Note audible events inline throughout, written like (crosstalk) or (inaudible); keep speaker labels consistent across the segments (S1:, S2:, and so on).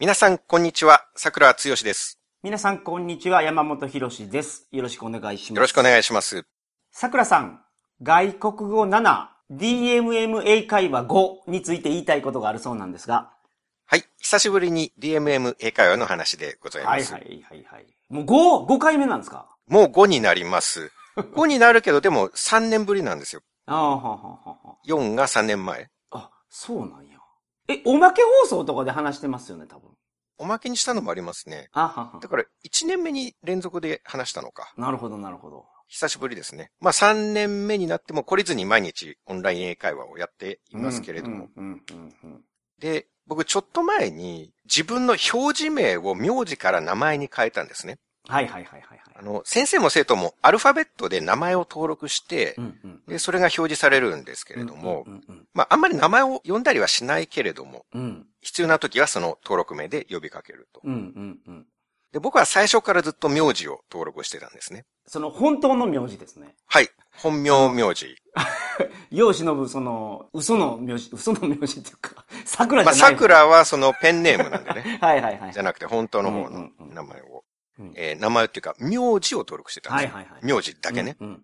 S1: 皆さん、こんにちは。桜つよしです。
S2: 皆さん、こんにちは。山本博史です。よろしくお願いします。
S1: よろしくお願いします。
S2: 桜さん、外国語7、DMM 英会話5について言いたいことがあるそうなんですが。
S1: はい。久しぶりに DMM 英会話の話でございます。
S2: はいはいはいはい。もう 5?5 回目なんですか？
S1: もう5になります。(laughs) 5になるけど、でも3年ぶりなんですよ。
S2: ああ、はははは。
S1: 4が3年前。
S2: あ、そうなんや。え、おまけ放送とかで話してますよね、多分。
S1: おまけにしたのもありますね。
S2: あはは
S1: だ。から、1年目に連続で話したのか。
S2: なるほど、なるほど。
S1: 久しぶりですね。まあ3年目になっても懲りずに毎日オンライン英会話をやっていますけれども。で、僕ちょっと前に自分の表示名を名字から名前に変えたんですね。
S2: はいはいはいはいはい。
S1: あの、先生も生徒もアルファベットで名前を登録して
S2: う、ん、うん。
S1: で、それが表示されるんですけれども
S2: う、ん、うん、
S1: まあ、あんまり名前を呼んだりはしないけれども、
S2: うん。うん、
S1: 必要な時はその登録名で呼びかけると。
S2: うん、うん、うん。
S1: で、僕は最初からずっと名字を登録してたんですね。
S2: その本当の名字ですね。
S1: はい。本名名字。
S2: 世を忍ぶ、その、嘘の名字、嘘の名字っていうか、桜じ
S1: まあ、
S2: ゃない。
S1: 桜はそのペンネームなんでね。(laughs)
S2: はいはいはい。
S1: じゃなくて本当の方の
S2: うんうんうん
S1: 名前を。
S2: うん
S1: えー名前っていうか、名字を登録してたんですよ。
S2: はいはいはい。
S1: 名字だけね。
S2: うん。うん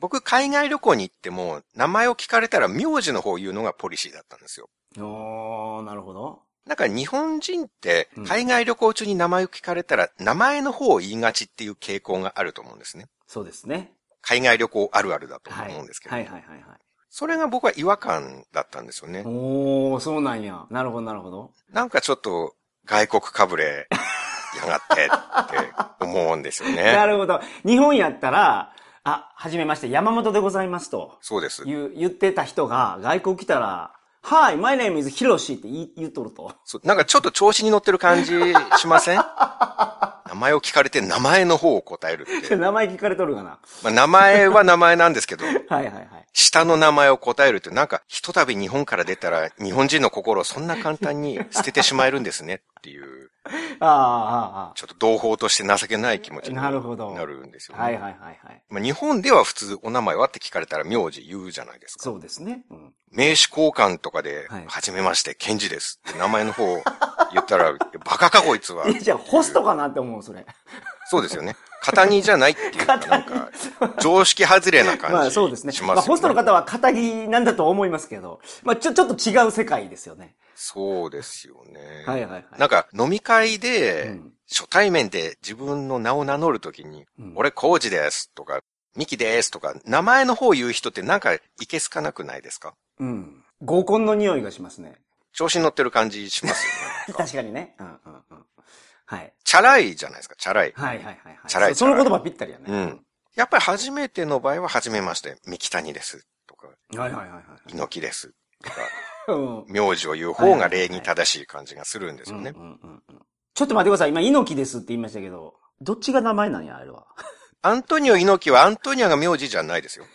S1: 僕、海外旅行に行っても、名前を聞かれたら名字の方を言うのがポリシーだったんですよ。
S2: うん。おー、なるほど。
S1: なんか日本人って
S2: うん、
S1: 海外旅行中に名前を聞かれたら、名前の方を言いがちっていう傾向があると思うんですね。
S2: そうですね。
S1: 海外旅行あるあるだと
S2: はい。
S1: 思うんですけど。
S2: はいはいはいはい。
S1: それが僕は違和感だったんですよね。
S2: おー、そうなんや。なるほどなるほど。
S1: なんかちょっと、外国かぶれ、やがってって思うんですよ
S2: な
S1: ね。(laughs)
S2: るほど。日本やったら、あ、はじめまして、山本でございますと。
S1: そうです。
S2: 言う、言ってた人が、外国来たら、Hi, my name is ヒロシって言い言っとると。
S1: そうなんかちょっと調子に乗ってる感じしません？(laughs) 名前を聞かれて名前の方を答えるって。(laughs)
S2: 名前聞かれとるかな。
S1: まあ、名前は名前なんですけど、
S2: はいはいはい。
S1: 下の名前を答えるってなんか、ひとたび日本から出たら日本人の心をそんな簡単に捨ててしまえるんですねっていう、
S2: ああ、
S1: ちょっと同胞として情けない気持ちに
S2: なるほど
S1: なるんですよ、ね。
S2: はいはいはいはい。
S1: まあ、日本では普通お名前はって聞かれたら名字言うじゃないですか。
S2: そうですね。うん。
S1: 名刺交換とかで、
S2: は
S1: じめまして、ケンジですって名前の方を言ったら、(laughs) バカかこいつは。
S2: え、じゃあ、ホストかなって思う、それ。
S1: そうですよね。肩着じゃないっていう (laughs) か、なんか、常識外れな感じ。
S2: まあそうですね。
S1: しま
S2: あホストの方は肩着なんだと思いますけど、まあちょ、ちょっと違う世界ですよね。
S1: そうですよね。
S2: はいはいはい。
S1: なんか、飲み会で、
S2: うん
S1: 初対面で自分の名を名乗るときに、
S2: うん
S1: 俺、コウジですとか、ミキですとか、名前の方を言う人ってなんか、いけすかなくないですか？
S2: うん。合コンの匂いがしますね。
S1: 調子に乗ってる感じしますよね。(laughs)
S2: 確かにね。うんうんうん。はい。
S1: チャラいじゃないですか、チャラい。
S2: はいはいはいはい。
S1: チャラい
S2: そその言葉ぴったりやね。
S1: うん。やっぱり初めての場合は、初めまして、ミキタニですとか、
S2: はいはいはいはい。
S1: 猪木ですとか、
S2: うん。
S1: 名字を言う方が礼儀正しい感じがするんですよね
S2: ちょっと待ってください。今、猪木ですって言いましたけど、どっちが名前なんや、あれは？
S1: アントニオ猪木はアントニオが名字じゃないですよ。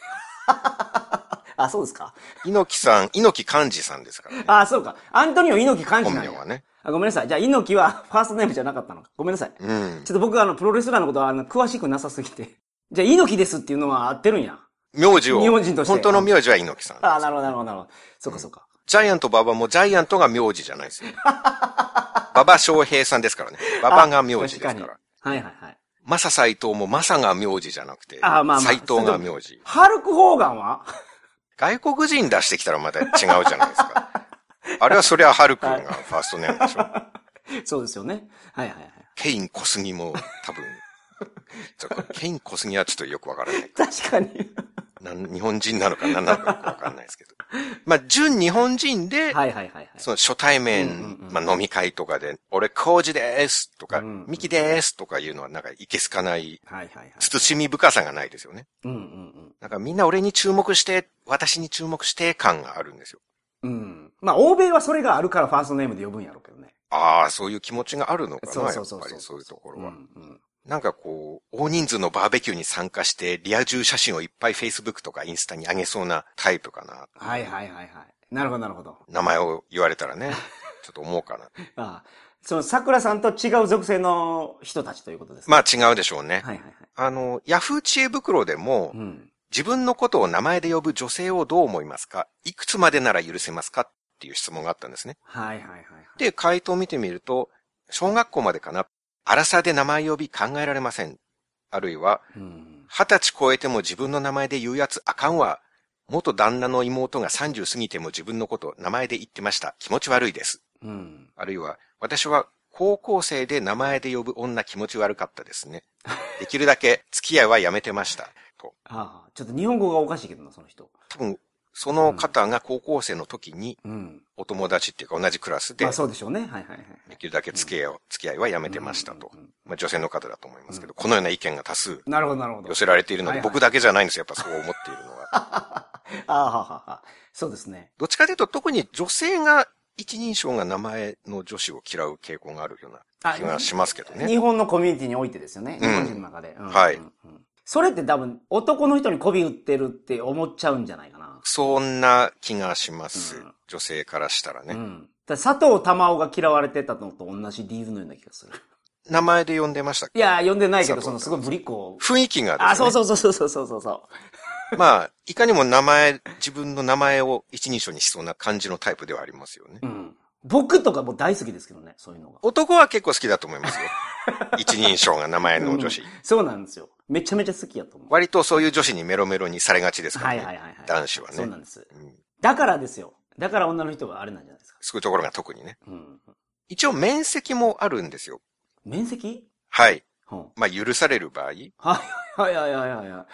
S1: (laughs)
S2: あ、そうですか。
S1: 猪木さん、猪木漢字さんですからね。
S2: あ、そうか。アントニオ猪木漢字なんや。
S1: 本名はね。
S2: あごめんなさい。じゃあ、猪木はファーストネームじゃなかったのか。ごめんなさい。
S1: うん。
S2: ちょっと僕はあの、プロレスラーのことはあの、詳しくなさすぎて。じゃあ、猪木ですっていうのは合ってるんや。
S1: 名字を。
S2: 日本人として
S1: 本当の名字は猪木さん。
S2: ああ、なるほど、なるほど、なるほど。そうか、そうか。
S1: ジャイアント馬場もジャイアントが名字じゃないですよ。馬場翔平さんですからね。馬場が名字ですから。
S2: はいはいはい。
S1: マサ斎藤もマサが名字じゃなくて、
S2: あまあまあ
S1: 斎藤が名字。
S2: ハルク・ホーガンは？
S1: 外国人出してきたらまた違うじゃないですか。(laughs) あれはそりゃハル君がファーストネームでしょ。
S2: そうですよね。はいはいはい。
S1: ケイン小杉も多分。ケイン小杉はちょっとよくわからない。(laughs)
S2: 確かに。
S1: なん日本人なのか何なのかわかんないですけど。(laughs) まあ、純日本人で、
S2: はいはいはいはい。
S1: その初対面、
S2: うんうんうん
S1: まあ飲み会とかで、俺、コウジですとか、
S2: うんうん
S1: ミキですとかいうのはなんかいけすかない、
S2: はいはいはい。
S1: 慎み深さがないですよね。
S2: うんうん
S1: なんかみんな俺に注目して、私に注目して感があるんですよ。
S2: うん。うん。まあ、欧米はそれがあるからファーストネームで呼ぶんやろうけどね。
S1: ああ、そういう気持ちがあるのかな、
S2: そうそうそうそう。
S1: やっぱりそういうところは。
S2: うんうん
S1: なんかこう、大人数のバーベキューに参加して、リア充写真をいっぱい Facebook とかインスタに上げそうなタイプかな。
S2: はいはいはいはい。なるほどなるほど。
S1: 名前を言われたらね、(laughs) ちょっと思うかな。
S2: ああその桜さんと違う属性の人たちということですね。
S1: まあ違うでしょうね。
S2: はいはいはい。
S1: あの、ヤフー知恵袋でも、
S2: うん。
S1: 自分のことを名前で呼ぶ女性をどう思いますか？いくつまでなら許せますか？っていう質問があったんですね。
S2: はいはいはいはい。
S1: で、回答を見てみると、小学校までかな。荒さで名前呼び考えられません。あるいは、
S2: うん。
S1: 二十歳超えても自分の名前で言うやつあかんわ。元旦那の妹が30過ぎても自分のこと名前で言ってました。気持ち悪いです。
S2: うん。
S1: あるいは、私は高校生で名前で呼ぶ女気持ち悪かったですね。できるだけ付き合いはやめてました。と。
S2: ああ、ちょっと日本語がおかしいけどな、その人。
S1: 多分、その方が高校生の時に
S2: うん。
S1: お友達っていうか同じクラスで
S2: まあ、そうでしょうね。はいはいはい。
S1: できるだけ付き合いを、付き合いはやめてましたと。まあ女性の方だと思いますけど、このような意見が多数
S2: なるほど、なるほど
S1: 寄。せられているので、僕だけじゃないんですよ。やっぱそう思っているのは。(laughs)
S2: ああ、ははは。そうですね。
S1: どっちかというと特に女性が一人称が名前の女子を嫌う傾向があるような気がしますけどね。
S2: 日本のコミュニティにおいてですよね。
S1: うん
S2: 日本人の中で。うん
S1: はい
S2: それって多分、男の人に媚び売ってるって思っちゃうんじゃないかな。
S1: そんな気がします。
S2: うん
S1: 女性からしたらね。
S2: うん。佐藤玉緒が嫌われてたのと同じ理由のような気がする。
S1: 名前で呼んでましたっけ？
S2: いや、呼んでないけど、そのすごいぶりっ子を。
S1: 雰囲気がね。
S2: あ、そうそうそうそうそうそうそう。(laughs)
S1: まあ、いかにも名前、自分の名前を一人称にしそうな感じのタイプではありますよね。
S2: うん。僕とかも大好きですけどね、そういうのが。
S1: 男は結構好きだと思いますよ。(laughs) 一人称が名前の女子。
S2: そうなんですよ。めちゃめちゃ好きやと思う。
S1: 割とそういう女子にメロメロにされがちですからね。
S2: はいはいはいはい。
S1: 男子はね
S2: そうなんです。
S1: うん
S2: だからですよ。だから女の人があれなんじゃないですか。
S1: そういうところが特にね。
S2: うん。
S1: 一応面積もあるんですよ。
S2: 面積？
S1: はい。
S2: うん。
S1: まあ、許される場合。例
S2: はいはいはいはいはいはい。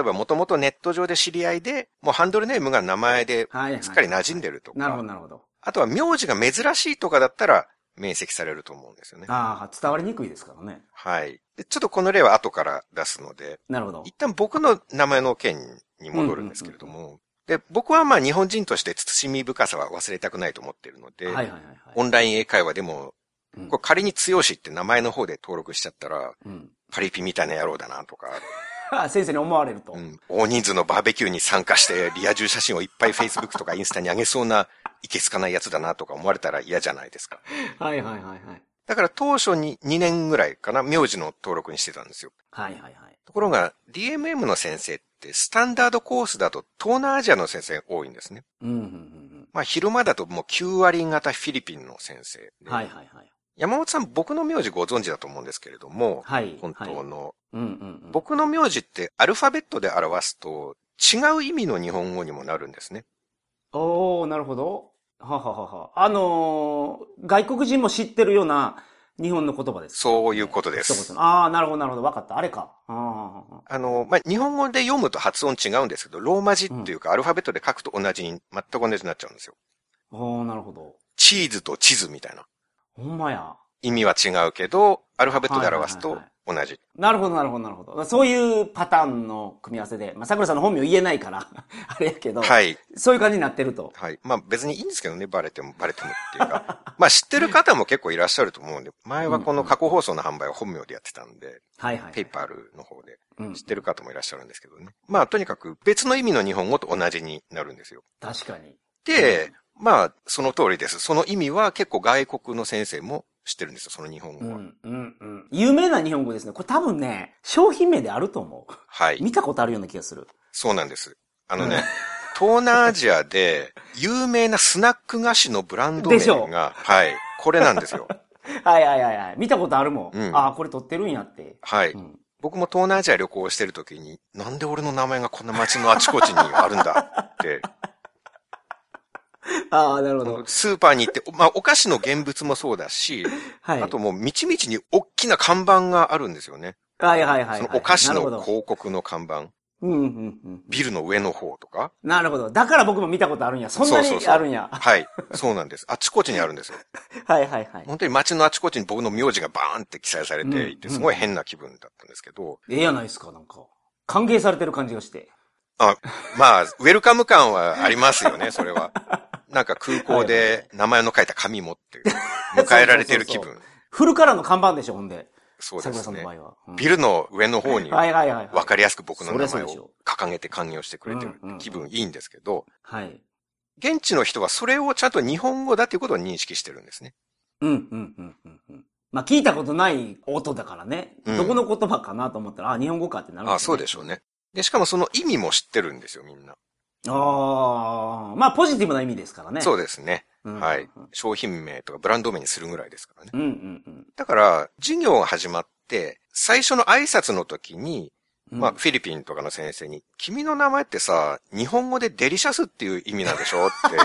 S1: えば、もともとネット上で知り合いで、もうハンドルネームが名前で、
S2: はいはい。
S1: すっかり馴染んでるとか。
S2: なるほどなるほど。
S1: あとは名字が珍しいとかだったら、面積されると思うんですよね。
S2: ああ、伝わりにくいですからね。
S1: はい。でちょっとこの例は後から出すので、
S2: なるほど。
S1: 一旦僕の名前の件に戻るんですけれども、で、僕はまあ日本人として慎み深さは忘れたくないと思っているので、
S2: はいはいはいはい。
S1: オンライン英会話でも、
S2: うん
S1: これ仮に強しって名前の方で登録しちゃったら、
S2: うん。
S1: パリピみたいな野郎だなとか、
S2: あ (laughs) 先生に思われると。
S1: うん、大人数のバーベキューに参加してリア充写真をいっぱい Facebook とかインスタに上げそうないけつかないやつだなとか思われたら嫌じゃないですか。
S2: はいはいはいはい。
S1: だから当初に2年ぐらいかな、名字の登録にしてたんですよ。
S2: はいはいはい。
S1: ところが DMM の先生ってスタンダードコースだと東南アジアの先生多いんですね。
S2: うんうんうん
S1: まあ昼間だともう9割型フィリピンの先生。
S2: はいはいはい。
S1: 山本さん僕の名字ご存知だと思うんですけれども、
S2: はい。
S1: 本当の、
S2: うんうんうん。
S1: 僕の名字ってアルファベットで表すと違う意味の日本語にもなるんですね。
S2: おー、なるほど。はははは。あのー、外国人も知ってるような日本の言葉です。
S1: そういうことです
S2: ああ、なるほどなるほど。わかった。あれか。ああ。
S1: あの、まあ、日本語で読むと発音違うんですけど、ローマ字っていうかアルファベットで書くと同じに、全く同じになっちゃうんですよ。
S2: おー、なるほど。
S1: チーズと地図みたいな。
S2: ほんまや。
S1: 意味は違うけど、アルファベットで表すと同じ。
S2: なるほど、なるほど、なるほど。そういうパターンの組み合わせで、まあ、桜さんの本名言えないから、(laughs) あれやけど、
S1: はい。
S2: そういう感じになってると。
S1: はい。まあ別にいいんですけどね、バレても、バレてもっていうか。(laughs) まあ知ってる方も結構いらっしゃると思うんで、前はこの過去放送の販売は本名でやってたんで、
S2: はいはい。
S1: PayPal の方で
S2: うん
S1: 知ってる方もいらっしゃるんですけどね。まあとにかく別の意味の日本語と同じになるんですよ。
S2: 確かに。
S1: で、まあその通りです。その意味は結構外国の先生も知ってるんですよ、その日本語は。
S2: うん、うん、うん。有名な日本語ですね。これ多分ね、商品名であると思う。
S1: はい。
S2: 見たことあるような気がする。
S1: そうなんです。あの
S2: うん
S1: ね、東南アジアで有名なスナック菓子のブランド名が、はい、これなんですよ。(laughs)
S2: はいはいはいはい。見たことあるもん。
S1: うん
S2: ああ、これ撮ってるんやって。
S1: はい。
S2: うん。
S1: 僕も東南アジア旅行してる時に、なんで俺の名前がこんな街のあちこちにあるんだって、(laughs)
S2: ああ、なるほど。
S1: スーパーに行って、(laughs) まあお菓子の現物もそうだし、
S2: はい。
S1: あともう道々に大きな看板があるんですよね。
S2: はいはいはいはい。
S1: そのお菓子の広告の看板、
S2: うんうんうん。
S1: ビルの上の方とか。
S2: なるほど。だから僕も見たことあるんや。そんなに
S1: そうそうそう
S2: あるんや。
S1: はい。そうなんです。あちこちにあるんですよ。(laughs)
S2: はいはいはい。
S1: 本当に街のあちこちに僕の名字がバーンって記載されていて、
S2: うん
S1: すごい変な気分だったんですけど、
S2: ええやないですか、なんか。歓迎されてる感じがして。
S1: あ、まあ、ウェルカム感はありますよね、それは。なんか空港で名前の書いた紙持って、迎えられてる気分。
S2: フルカラーの看板でしょ、ほんで。
S1: そうですね
S2: 桜さんの場。合は。うん
S1: ビルの上の方に
S2: はいはいはいはい。
S1: 分かりやすく僕の名前を掲げて歓迎してくれてる気分いいんですけど、
S2: はい。
S1: 現地の人はそれをちゃんと日本語だっていうことを認識してるんですね。
S2: うん、うん、うん、うん。うんまあ聞いたことない音だからね。
S1: うん
S2: どこの言葉かなと思ったら、あ、日本語かってなるん
S1: あそうでしょうね。で、しかもその意味も知ってるんですよ、みんな。
S2: ああ、まあポジティブな意味ですからね。
S1: そうですね。
S2: うん
S1: はい。商品名とかブランド名にするぐらいですからね。
S2: うんうんうん。
S1: だから、授業が始まって、最初の挨拶の時に、
S2: うん
S1: まあ、フィリピンとかの先生に、君の名前ってさ、日本語でデリシャスっていう意味なんでしょ？って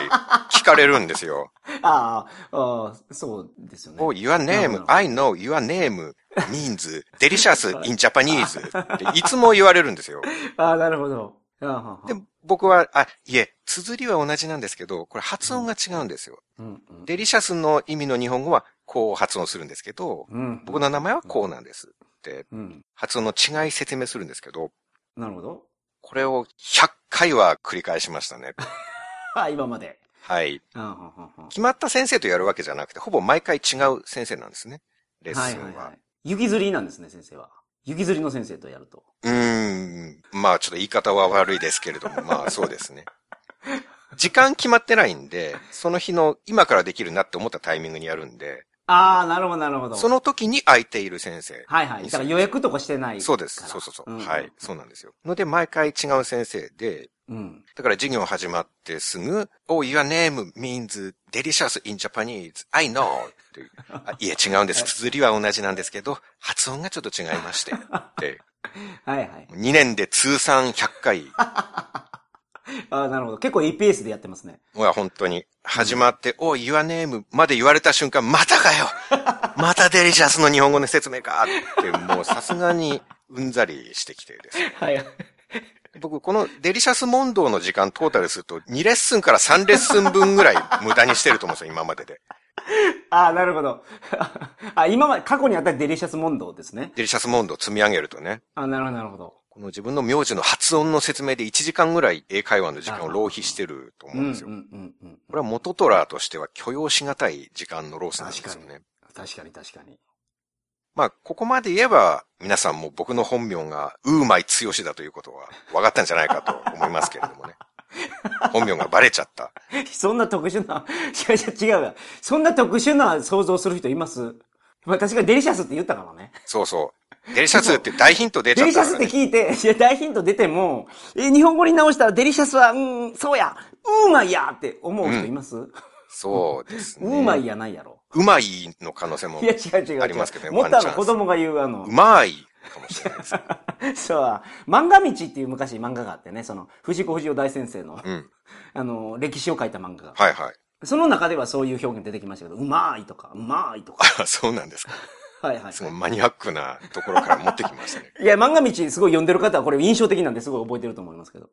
S1: 聞かれるんですよ。(laughs)
S2: ああ、そうですよね。
S1: oh, your name,
S2: ど
S1: I know your name means delicious in Japanese っていつも言われるんですよ。(laughs)
S2: ああ、なるほど。
S1: で、僕は、あ、いえ、綴りは同じなんですけど、これ発音が違うんですよ。
S2: うんうん
S1: デリシャスの意味の日本語はこう発音するんですけど、
S2: うん。
S1: 僕の名前はこうなんですって、
S2: うん。
S1: 発音の違い説明するんですけど、
S2: なるほど。
S1: これを100回は繰り返しましたね。(laughs)
S2: あ今まで。
S1: はい。決まった先生とやるわけじゃなくて、ほぼ毎回違う先生なんですね。レッスンは。
S2: はいはいはい。雪吊りなんですね、先生は。雪吊りの先生とやると。
S1: うーん。まあちょっと言い方は悪いですけれども、まあそうですね。(laughs) 時間決まってないんで、その日の今からできるなって思ったタイミングにやるんで、
S2: ああ、なるほど、なるほど。
S1: その時に空いている先生。
S2: はいはい。だから予約とかしてない。
S1: そうです。そうそうそう。
S2: ん
S1: はい。そうなんですよ。ので、毎回違う先生で、
S2: うん。
S1: だから授業始まってすぐ、Oh, your name means delicious in Japanese. I know. いうあいえ、違うんです。綴りは同じなんですけど、発音がちょっと違いまして。って、(laughs)
S2: はいはい。
S1: 2年で通算100回。(laughs)
S2: ああ、なるほど。結構いいペースでやってますね。
S1: もう本当に、始まって、Oh, your name まで言われた瞬間、またかよ (laughs) またデリシャスの日本語の説明かって、もうさすがにうんざりしてきてですね
S2: はい。
S1: 僕、このデリシャス問答の時間トータルすると、2レッスンから3レッスン分ぐらい無駄にしてると思うんですよ、今までで。(laughs)
S2: ああ、なるほど。(laughs) あ、今まで、過去にあったデリシャス問答ですね。
S1: デリシャス問答積み上げるとね、
S2: あなるほど、なるほど。
S1: この自分の名字の発音の説明で1時間ぐらい英会話の時間を浪費してると思うんですよ。
S2: うんうんうん。
S1: これは元トラーとしては許容しがたい時間のロスなんですよね。
S2: 確かに確かに。
S1: まあ、ここまで言えば、皆さんも僕の本名が、ウーマイツヨシだということは分かったんじゃないかと思いますけれどもね。(laughs) 本名がバレちゃった。
S2: そんな特殊な、違う違う違うわ。そんな特殊な想像する人います？まあ確かにデリシャスって言ったからね。
S1: そうそう。デリシャスって大ヒント出ちゃ
S2: デリシャスって。聞いて、いや、大ヒント出ても、え、日本語に直したらデリシャスは、うん、そうや、うーまいやって思う人います、う
S1: そうですね。
S2: ーまいやないやろ。
S1: うまいの可能性も
S2: いや、違う違う違う。
S1: ありますけどね
S2: もっとあの子供が言うあの
S1: う、まいかもしれないです。(laughs)
S2: そう、漫画道っていう昔漫画があってね、その、藤子不二雄大先生の、
S1: うん。
S2: あの、歴史を書いた漫画が。
S1: はいはい。
S2: その中ではそういう表現出てきましたけど、うまいとか、うまいとか。
S1: あ、(laughs) そうなんですか。
S2: はいはい
S1: す。ごいマニアックなところから持ってきましたね。(laughs)
S2: いや、漫画道すごい読んでる方はこれ印象的なんですごい覚えてると思いますけど。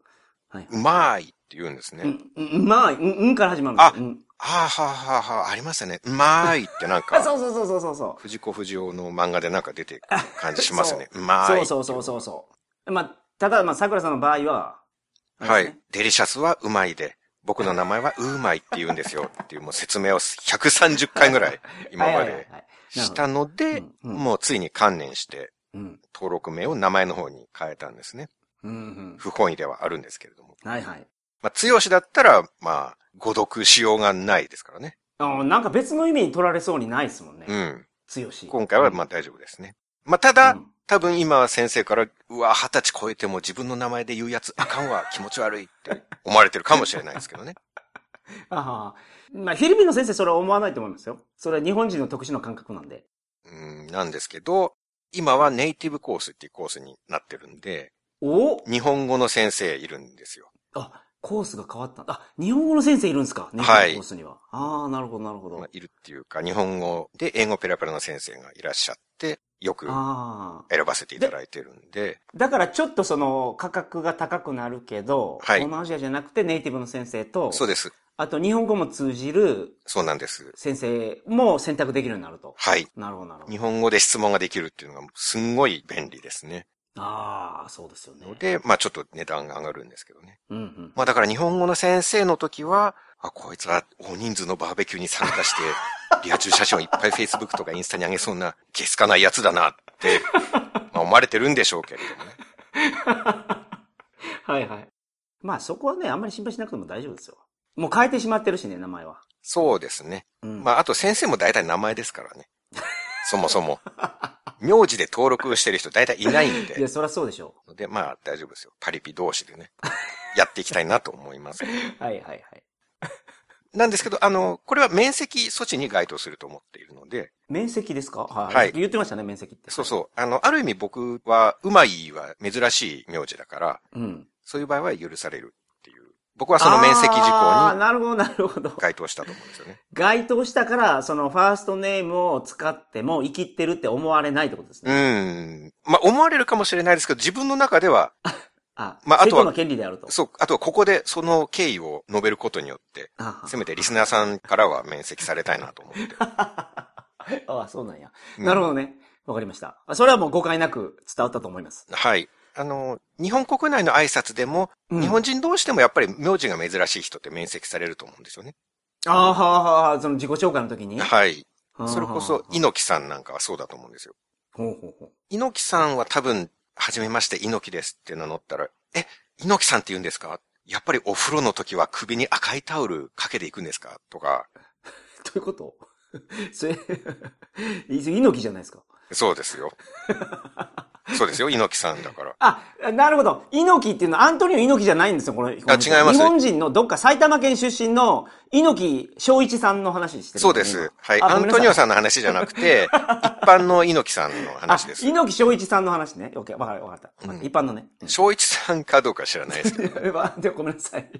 S2: はい。
S1: うまいって言うんですね。
S2: うん、うまい、うん、うんから始まるんですよ。うん。
S1: はあ、はあはあはあ、ありましたね。うまいってなん
S2: あ、
S1: か、(laughs)
S2: そうそうそうそうそうそう。
S1: 藤子不二雄の漫画でなんか出てくる感じしますね。(laughs) うまい。
S2: そうそうそうそうそう。まあ、ただ、まあ、桜さんの場合は、あ
S1: はい。デリシャスはうまいで、僕の名前はうまいって言うんですよ (laughs) っていうもう説明を130回ぐらい今までしたので、もうついに観念して
S2: うん。
S1: 登録名を名前の方に変えたんですね。
S2: うん、うん。
S1: 不本意ではあるんですけれども。
S2: はいはい。
S1: まあ、強しだったら、まあ、誤読しようがないですからね。
S2: あなんか別の意味に取られそうにないですもんね。
S1: うん。
S2: 強し。
S1: 今回はまあ大丈夫ですね。まあ、ただ、
S2: うん
S1: 多分今は先生から、うわ、二十歳超えても自分の名前で言うやつあかんわ、気持ち悪いって思われてるかもしれないですけどね。(laughs)
S2: あはまあ、フィリピンの先生それは思わないと思いますよ。それは日本人の特殊な感覚なんで。
S1: うん、なんですけど、今はネイティブコースっていうコースになってるんで、
S2: お？
S1: 日本語の先生いるんですよ。
S2: あ、コースが変わった。あ、日本語の先生いるんですか？ネイティブコースには。ああ、なるほど、なるほど。
S1: まあ、いるっていうか、日本語で英語ペラペラの先生がいらっしゃって、よく。選ばせていただいてるんで、
S2: だからちょっとその価格が高くなるけど、
S1: はい
S2: 東南アジアじゃなくてネイティブの先生と、
S1: そうです。
S2: あと日本語も通じる
S1: そうなんです。
S2: 先生も選択できるようになると。
S1: はい。
S2: なるほど、なるほど
S1: 日。本語で質問ができるっていうのがすんごい便利ですね。
S2: ああ、そうですよね。
S1: ので、まあちょっと値段が上がるんですけどね。
S2: うんうん。
S1: まあだから日本語の先生の時は、あ、こいつは大人数のバーベキューに参加して、(laughs) リア充写真をいっぱい Facebook とかインスタに上げそうな、ゲスかないやつだなって、まあ思われてるんでしょうけれどもね。(laughs)
S2: はいはい。まあそこはね、あんまり心配しなくても大丈夫ですよ。もう変えてしまってるしね、名前は。
S1: そうですね。
S2: うん。
S1: まああと先生も大体名前ですからね。(laughs) そもそも。名字で登録してる人大体いないん
S2: いや、
S1: で。
S2: そりゃそうでしょ
S1: で、まあ大丈夫ですよ。パリピ同士でね。やっていきたいなと思います。(laughs)
S2: はいはいはい。
S1: なんですけど、あの、これは面積措置に該当すると思っているので、
S2: 面積ですか？はい。
S1: はい
S2: 言ってましたね、面積って。
S1: そうそう。あの、ある意味僕は、うまいは珍しい名字だから、
S2: う。うん。
S1: そういう場合は許される。僕はその面積事項に
S2: なるほど、なるほど。
S1: 該当したと思うんですよね。
S2: 該当したから、そのファーストネームを使っても生きってるって思われないってことです
S1: う
S2: ね。
S1: ん。まあ、思われるかもしれないですけど、自分の中では、
S2: あ、(laughs)
S1: まああとは
S2: 権利であると。
S1: そう、あとはここでその経緯を述べることによって、
S2: あ
S1: せめてリスナーさんからは面積されたいなと思って。
S2: あ (laughs) あ、そうなんや。
S1: うん
S2: なるほどね。わかりました。あそれはもう誤解なく伝わったと思います。
S1: はい。あの、日本国内の挨拶でも、
S2: うん
S1: 日本人同士でもやっぱり名字が珍しい人って面積されると思うんですよね。
S2: ああ、はあ、はあ、その自己紹介の時に？
S1: はい。
S2: はあ
S1: それこそ、猪木さんなんかはそうだと思うんですよ。
S2: ほうほうほう。
S1: 猪木さんは多分、はじめまして猪木ですって名乗ったら、え、猪木さんって言うんですか？やっぱりお風呂の時は首に赤いタオルかけていくんですか？とか、(laughs)
S2: どういうこと？(laughs) それ、猪木じゃないですか。
S1: そうですよ。(laughs) そうですよ、猪木さんだから。
S2: あ、なるほど。猪木っていうのはアントニオ猪木じゃないんですよ、この人
S1: 違います
S2: 日本人のどっか埼玉県出身の猪木正一さんの話してる、
S1: そうです。はい。アントニオさんの話じゃなくて、(laughs) 一般の猪木さんの話です
S2: あ、。猪木正一さんの話ね。オッケー、わかる、わかった。
S1: うん
S2: 一般のね。
S1: 正一さんかどうか知らないですけど。(laughs)
S2: えわでごめんなさい。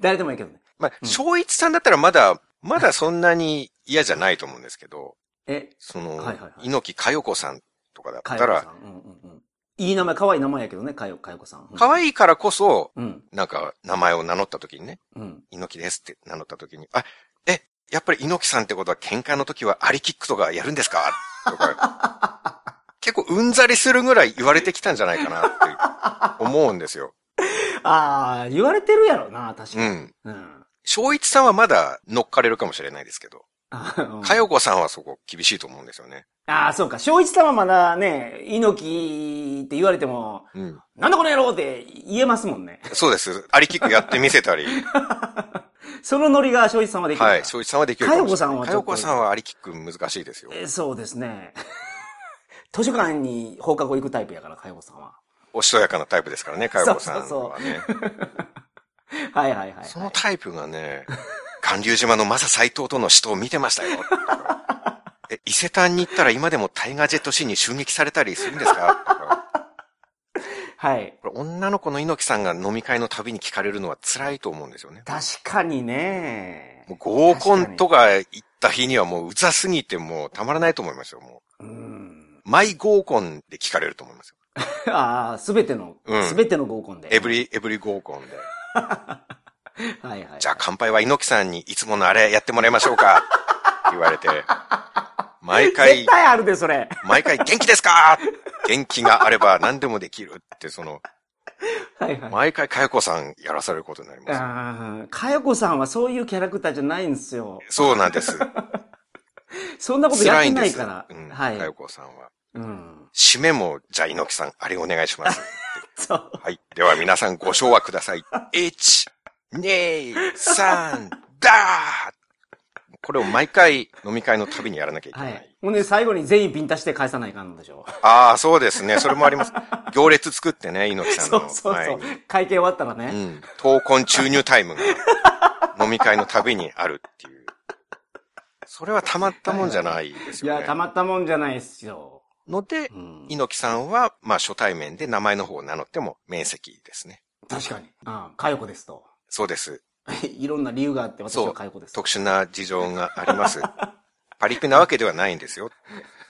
S2: 誰でもいいけどね。
S1: まあ、正一さんだったらまだ、まだそんなに嫌じゃないと思うんですけど、
S2: え、
S1: その、
S2: はいはいはい
S1: 猪木かよこさんとかだったら
S2: かよこさ、ん。うんうんうん。いい名前、可愛い名前やけどね、かよ、かよこさん。うん
S1: 可愛いからこそ、
S2: うん。
S1: なんか、名前を名乗った時にね、
S2: うん。
S1: 猪木ですって名乗った時に、あ、え、やっぱり猪木さんってことは喧嘩の時はアリキックとかやるんですか？とか、(laughs) 結構うんざりするぐらい言われてきたんじゃないかなって思うんですよ。(laughs)
S2: ああ、言われてるやろな、確かに。
S1: うん。
S2: うん。
S1: 正一さんはまだ乗っかれるかもしれないですけど、かよこさんはそこ厳しいと思うんですよね。
S2: ああ、そうか。正一さんはまだね、猪木って言われても、
S1: うん。
S2: なんだこの野郎って言えますもんね。
S1: そうです。アリキックやってみせたり。(laughs)
S2: そのノリが正一さんはできる。
S1: はい。正一さんはできるか。
S2: かよこさんはちょっと
S1: かよこさんはアリキック難しいですよ。
S2: えーそうですね。(laughs) 図書館に放課後行くタイプやから、かよこさんは。
S1: おしとやかなタイプですからね、かよこさんはね。
S2: そうそうはいはいはい、はい。
S1: そのタイプがね、巌流島のマサ斎藤との死闘を見てましたよ。え、伊勢丹に行ったら今でもタイガージェットシーンに襲撃されたりするんですか？
S2: はい。
S1: これ女の子の猪木さんが飲み会のたびに聞かれるのは辛いと思うんですよね。
S2: 確かにね。
S1: もう合コンとか行った日にはもううざすぎてもうたまらないと思いますよ、も
S2: うん。
S1: う。マイ合コンで聞かれると思いますよ。
S2: ああ、すべての、
S1: うん
S2: すべての合コンで。
S1: エブリ、エブリ合コンで。
S2: はいはい。
S1: じゃあ乾杯は猪木さんにいつものあれやってもらいましょうか (laughs) 言われて。毎回
S2: 絶、対あるで、それ。
S1: 毎回元気ですか？元気があれば何でもできるって、その、
S2: はいはい。
S1: 毎回かよこさんやらされることになります。
S2: ああ、かよこさんはそういうキャラクターじゃないんですよ。
S1: そうなんです。(laughs)
S2: そんなことやって
S1: 辛いんです。
S2: ないから。
S1: うん。
S2: はい
S1: か。よこさんは。
S2: うん。
S1: 締めも、じゃあ猪木さん、あれお願いします。(laughs)
S2: そう。
S1: はい。では皆さんご唱和ください。1、2、3、ダーこれを毎回飲み会のたびにやらなきゃいけな。
S2: はいい。ほんで、最後に全員ピン足して返さないかんのでしょ。
S1: ああ、そうですね。それもあります。(laughs) 行列作ってね、猪木さん
S2: そう
S1: の
S2: そうそう
S1: 前に。。
S2: 会計終わったら
S1: う
S2: ね。
S1: ん。闘魂注入タイムが飲み会のたびにあるっていう。それはたまったもんじゃないですよね。
S2: いや、たまったもんじゃないですよ。
S1: ので
S2: う、ん。
S1: 猪木さんは、まあ初対面で名前の方を名乗っても面積ですね。
S2: 確かに。うん。かよこですと。
S1: そうです。(laughs)
S2: いろんな理由があって、私はかよこです。
S1: 特殊な事情があります。(laughs) パリピなわけではないんですよ。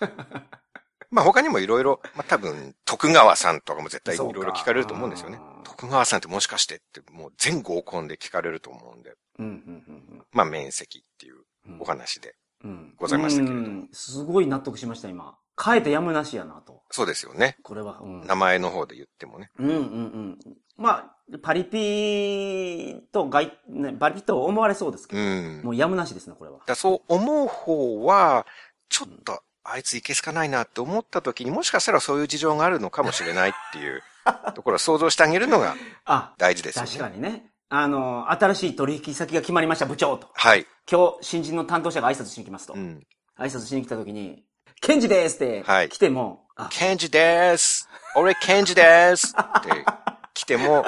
S1: (laughs) まあ他にもいろいろ、まあ多分、徳川さんとかも絶対いろいろ聞かれると思うんですよね。徳川さんってもしかしてって、もう全合コンで聞かれると思うんで、
S2: うん、うん、
S1: まあ面積っていう。お話で。
S2: うん
S1: ございましたけれども
S2: うんすごい納得しました、今。変えてやむなしやなと。
S1: そうですよね。
S2: これは。うん。
S1: 名前の方で言ってもね。
S2: うんうんうん。まあ、パリピと外、ね、パリピと思われそうですけど、
S1: うん。
S2: もうやむなしですね、これは。
S1: だそう思う方は、ちょっと、あいついけすかないなって思った時にもしかしたらそういう事情があるのかもしれないっていう (laughs) ところを想像してあげるのが
S2: あ、
S1: 大事ですよね。
S2: 確かにね。あの、新しい取引先が決まりました、部長と。
S1: はい。
S2: 今日、新人の担当者が挨拶しに来ますと。
S1: うん。
S2: 挨拶しに来た時に、ケンジですって
S1: はい
S2: 来ても、あ、
S1: ケンジです。俺ケンジです。って来ても、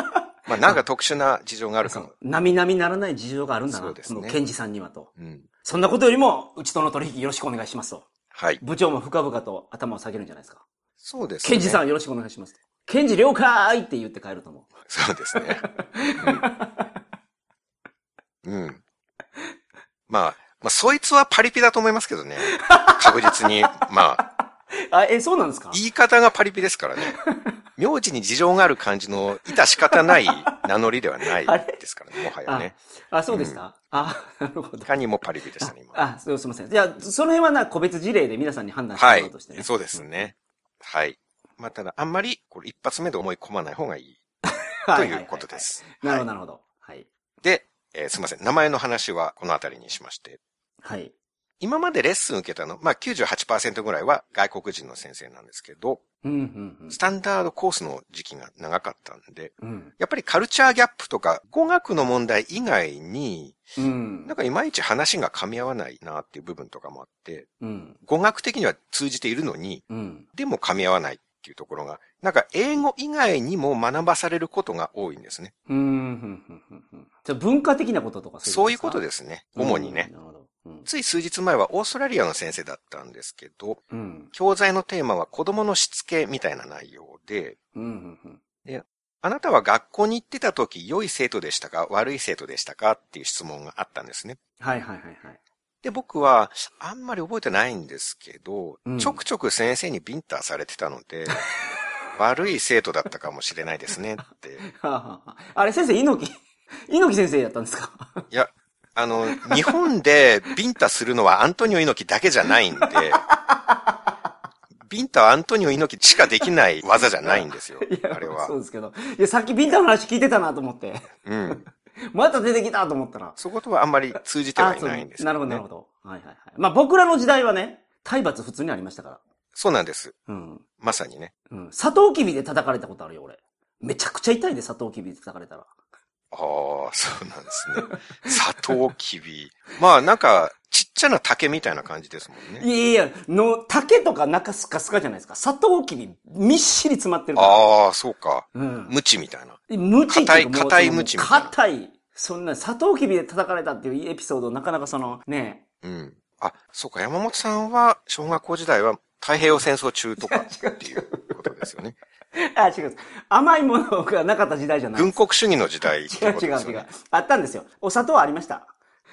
S1: まあなんか特殊な事情があるかも。
S2: 並々ならない事情があるんだな。
S1: そうですね
S2: ケンジさんにはと。
S1: うん。
S2: そんなことよりも、うちとの取引よろしくお願いしますと。
S1: はい。
S2: 部長も深々と頭を下げるんじゃないですか。
S1: そうですね。
S2: ケンジさんよろしくお願いしますと。ケンジ了解って言って帰ると思う。
S1: そうですね。うん。うんまあ、まあ、そいつはパリピだと思いますけどね。(laughs) 確実に。まあ、(laughs)
S2: あ、え、そうなんですか？
S1: 言い方がパリピですからね。名字に事情がある感じの、致し方ない名乗りではないですからね、もはや
S2: あ
S1: ね。、
S2: あ、そうですか、あ、なるほど
S1: い。かにもパリピでしたね、今。
S2: あ、そうすみません。じゃあ、その辺はな、個別事例で皆さんに判断しても
S1: はい
S2: らうとしてね。。
S1: そうですね。はい。まあ、ただ、あんまり、これ一発目で思い込まない方がいい (laughs)
S2: は
S1: ということで。す。
S2: なるほど、
S1: はい
S2: なるほど。はい。
S1: で、えーすみません。名前の話はこのあたりにしまして。
S2: はい。
S1: 今までレッスン受けたの、まあ98%ぐらいは外国人の先生なんですけど、
S2: うん、うん、
S1: スタンダードコースの時期が長かったんで、
S2: うん。うん。
S1: やっぱりカルチャーギャップとか語学の問題以外に、
S2: うん
S1: なん。かいまいち話が噛み合わないなっていう部分とかもあって、
S2: うん。
S1: 語学的には通じているのに、
S2: うん。
S1: でも噛み合わないっていうところが、なんか英語以外にも学ばされることが多いんですね。
S2: うん、うん、うん、うんうん。じゃあ文化的なこととか
S1: そういうこと
S2: で
S1: ですね。主にね
S2: うん。なるほど。うん。
S1: つい数日前はオーストラリアの先生だったんですけど、
S2: うん。
S1: 教材のテーマは子供のしつけみたいな内容で、
S2: うん、うん、うん。
S1: あなたは学校に行ってた時良い生徒でしたか悪い生徒でしたかっていう質問があったんですね。
S2: はい、はい、はい、はい。
S1: で、僕はあんまり覚えてないんですけど、
S2: うん
S1: ちょくちょく先生にビンタされてたので、(laughs) 悪い生徒だったかもしれないですねって。(laughs)
S2: あれ、先生、猪木、猪木先生やったんですか？
S1: いや、あの、日本でビンタするのはアントニオ猪木だけじゃないんで、ビンタはアントニオ猪木しかできない技じゃないんですよあれは
S2: そう。ですけど。いや、さっきビンタの話聞いてたなと思って。
S1: うん。
S2: また出てきたと思ったら。
S1: そことはあんまり通じてはいないんですね。
S2: なるほど、なるほど。はいはいはい。まあ僕らの時代はね、体罰普通にありましたから。
S1: そうなんです。
S2: うん。
S1: まさにね。
S2: うん。サトウキビで叩かれたことあるよ、俺。めちゃくちゃ痛いで、サトウキビで叩かれたら。
S1: ああ、そうなんですね。サトウキビ。(laughs) まあなんか、ちっちゃな竹みたいな感じですもんね。
S2: いやいや、の、竹とか中スカスカじゃないですか。サトウキビ、みっしり詰まってるから。
S1: ああ、そうか。
S2: うん。
S1: 無知みたいな。
S2: 無知
S1: 硬い硬い無知みたいな
S2: 硬い。そんな、サトウキビで叩かれたっていうエピソード、なかなかその、ね
S1: うん。あ、そうか。山本さんは、小学校時代は太平洋戦争中とかっていうことですよね。(laughs) (laughs)
S2: あ、違う。甘いものがなかった時代じゃない。
S1: 軍国主義の時代って
S2: 違
S1: いう
S2: 違う違う。あったんですよ。お砂糖はありました。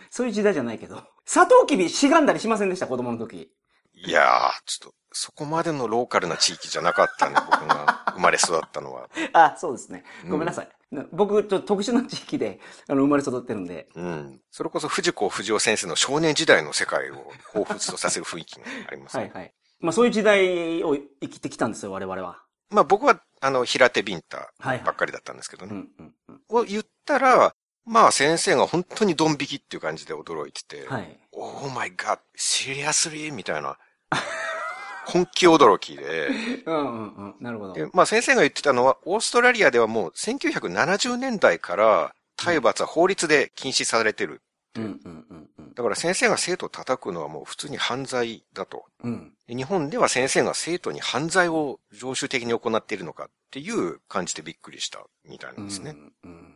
S2: そういう時代じゃないけど。サトウキビしがんだりしませんでした、子供の時。
S1: いやー、ちょっと、そこまでのローカルな地域じゃなかったんで、僕が生まれ育ったのは。(laughs)
S2: あ、そうですね。ごめんなさい。な僕、ちょっと特殊な地域で、あの、生まれ育ってるんで。
S1: うん。それこそ藤子不二雄先生の少年時代の世界を彷彿とさせる雰囲気がありますね。
S2: はいはい。まあそういう時代を生きてきたんですよ、我々は。
S1: まあ僕は、あの、平手ビンタ
S2: はい
S1: ばっかりだったんですけどね。
S2: うんうんうん。
S1: を言ったら、まあ先生が本当にドン引きっていう感じで驚いてて、
S2: はい。
S1: オーマイガッ、シリアスリーみたいな、(laughs) 本気驚きで、
S2: うんうんうん。なるほど。
S1: で、まあ先生が言ってたのは、オーストラリアではもう1970年代から体罰は法律で禁止されてる。
S2: うんうんうんうん。
S1: だから先生が生徒を叩くのはもう普通に犯罪だと。
S2: うん。
S1: で日本では先生が生徒に犯罪を常習的に行っているのかっていう感じでびっくりしたみたいなんですね。
S2: うんうん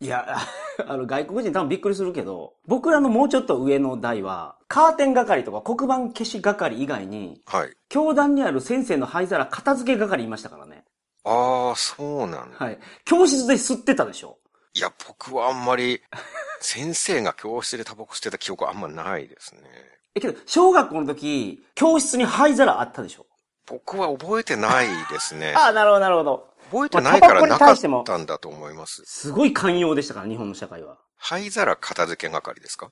S2: いや、(laughs) あの、外国人多分びっくりするけど、僕らのもうちょっと上の代は、カーテン係とか黒板消し係以外に、
S1: はい。
S2: 教壇にある先生の灰皿片付け係いましたからね。
S1: ああ、そうなんだ。
S2: はい。教室で吸ってたでしょ。
S1: いや、僕はあんまり、先生が教室でタバコ吸ってた記憶はあんまないですね。
S2: え、けど、小学校の時、教室に灰皿あったでしょ？
S1: 僕は覚えてないですね。
S2: あ (laughs) あ、なるほど、なるほど。
S1: 覚えてないからなかったんだと思います。
S2: すごい寛容でしたから、日本の社会は。
S1: 灰皿片付け係ですか？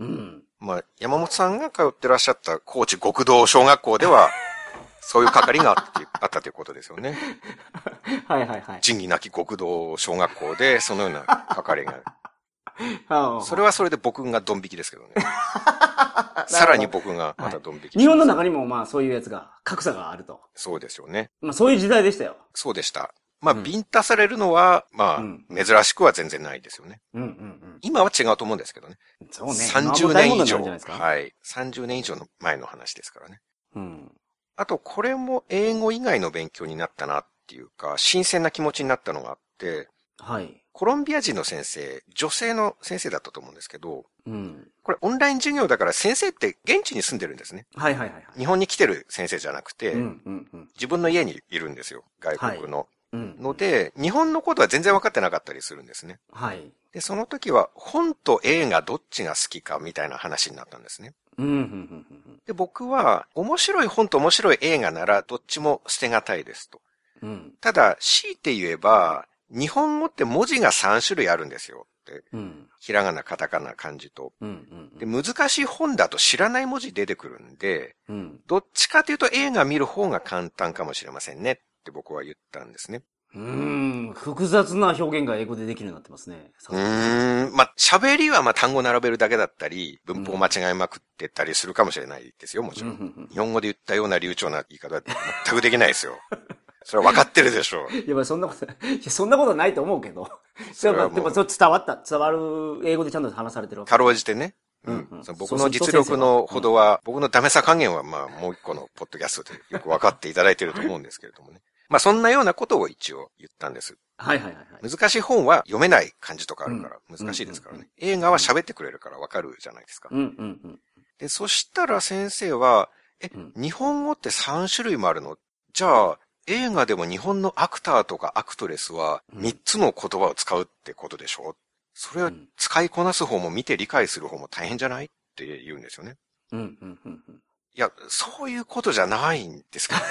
S2: うん。
S1: まあ、山本さんが通ってらっしゃった高知極道小学校では、(laughs) そういう係があってあったということですよね。(laughs)
S2: はいはいはい。
S1: 仁義なき極道小学校で、そのような係が。それはそれで僕がドン引きですけどね。(laughs) さらに僕がまたドン引きします、
S2: 日本の中にもまあそういうやつが、格差があると。
S1: そうですよね。
S2: まあそういう時代でしたよ。
S1: そうでした。まあ、
S2: うん
S1: ビンタされるのは、まあ、
S2: うん
S1: 珍しくは全然ないですよね。
S2: うんうん
S1: 今は違うと思うんですけどね。
S2: うん。そうね。
S1: 30
S2: まあもう大問題になるん
S1: 年以上。はい。30年以上の前の話ですからね。
S2: うん。
S1: あと、これも英語以外の勉強になったなっていうか、新鮮な気持ちになったのがあって、
S2: はい。
S1: コロンビア人の先生、女性の先生だったと思うんですけど、
S2: うん。
S1: これオンライン授業だから先生って現地に住んでるんですね。
S2: はいはいはいはい。
S1: 日本に来てる先生じゃなくて、
S2: うんうんうん。
S1: 自分の家にいるんですよ。外国の。
S2: うん。
S1: ので、日本のことは全然分かってなかったりするんですね。
S2: はい。
S1: で、その時は本と映画どっちが好きかみたいな話になったんですね。
S2: うん、うん、うんうん。
S1: で、僕は面白い本と面白い映画ならどっちも捨てがたいですと。
S2: うん。
S1: ただ、強いて言えば、日本語って文字が3種類あるんですよって。
S2: うん。
S1: ひらがな、カタカナ、漢字と。
S2: うん。うん。
S1: で、難しい本だと知らない文字出てくるんで、
S2: うん。
S1: どっちかというと映画見る方が簡単かもしれませんねって僕は言ったんですね。
S2: うーん。複雑な表現が英語でできるようになってますね。
S1: うーん。まあ、喋りはまあ単語並べるだけだったり、文法間違えまくってたりするかもしれないですよ、もちろん。
S2: うんうんうん
S1: 日本語で言ったような流暢な言い方は全くできないですよ。(laughs) それは分かってるでしょう。(laughs)
S2: いや、まあそんなこと、そんなことないと思うけど。
S1: それはもう
S2: でも、そう伝わった、伝わる英語でちゃんと話されてるわけ。
S1: かろうじてね。う
S2: うんうん
S1: 僕の実力のほどは、僕のダメさ加減はまあもう一個のポッドキャストでよく分かっていただいてると思うんですけれどもね。まあそんなようなことを一応言ったんです。
S2: はいはいはいはい。
S1: 難しい本は読めない漢字とかあるから
S2: うん
S1: 難しいですから
S2: うん
S1: ね。映画は喋ってくれるから分かるじゃないですか。
S2: うんうんうん。
S1: で、そしたら先生は、え
S2: うん、
S1: 日本語って3種類もあるの？じゃあ、映画でも日本のアクターとかアクトレスは
S2: うん
S1: 3つの言葉を使うってことでしょ？それは
S2: うん
S1: 使いこなす方も見て理解する方も大変じゃないって言うんですよね。
S2: うんうんうんうん。
S1: いや、そういうことじゃないんですけどね。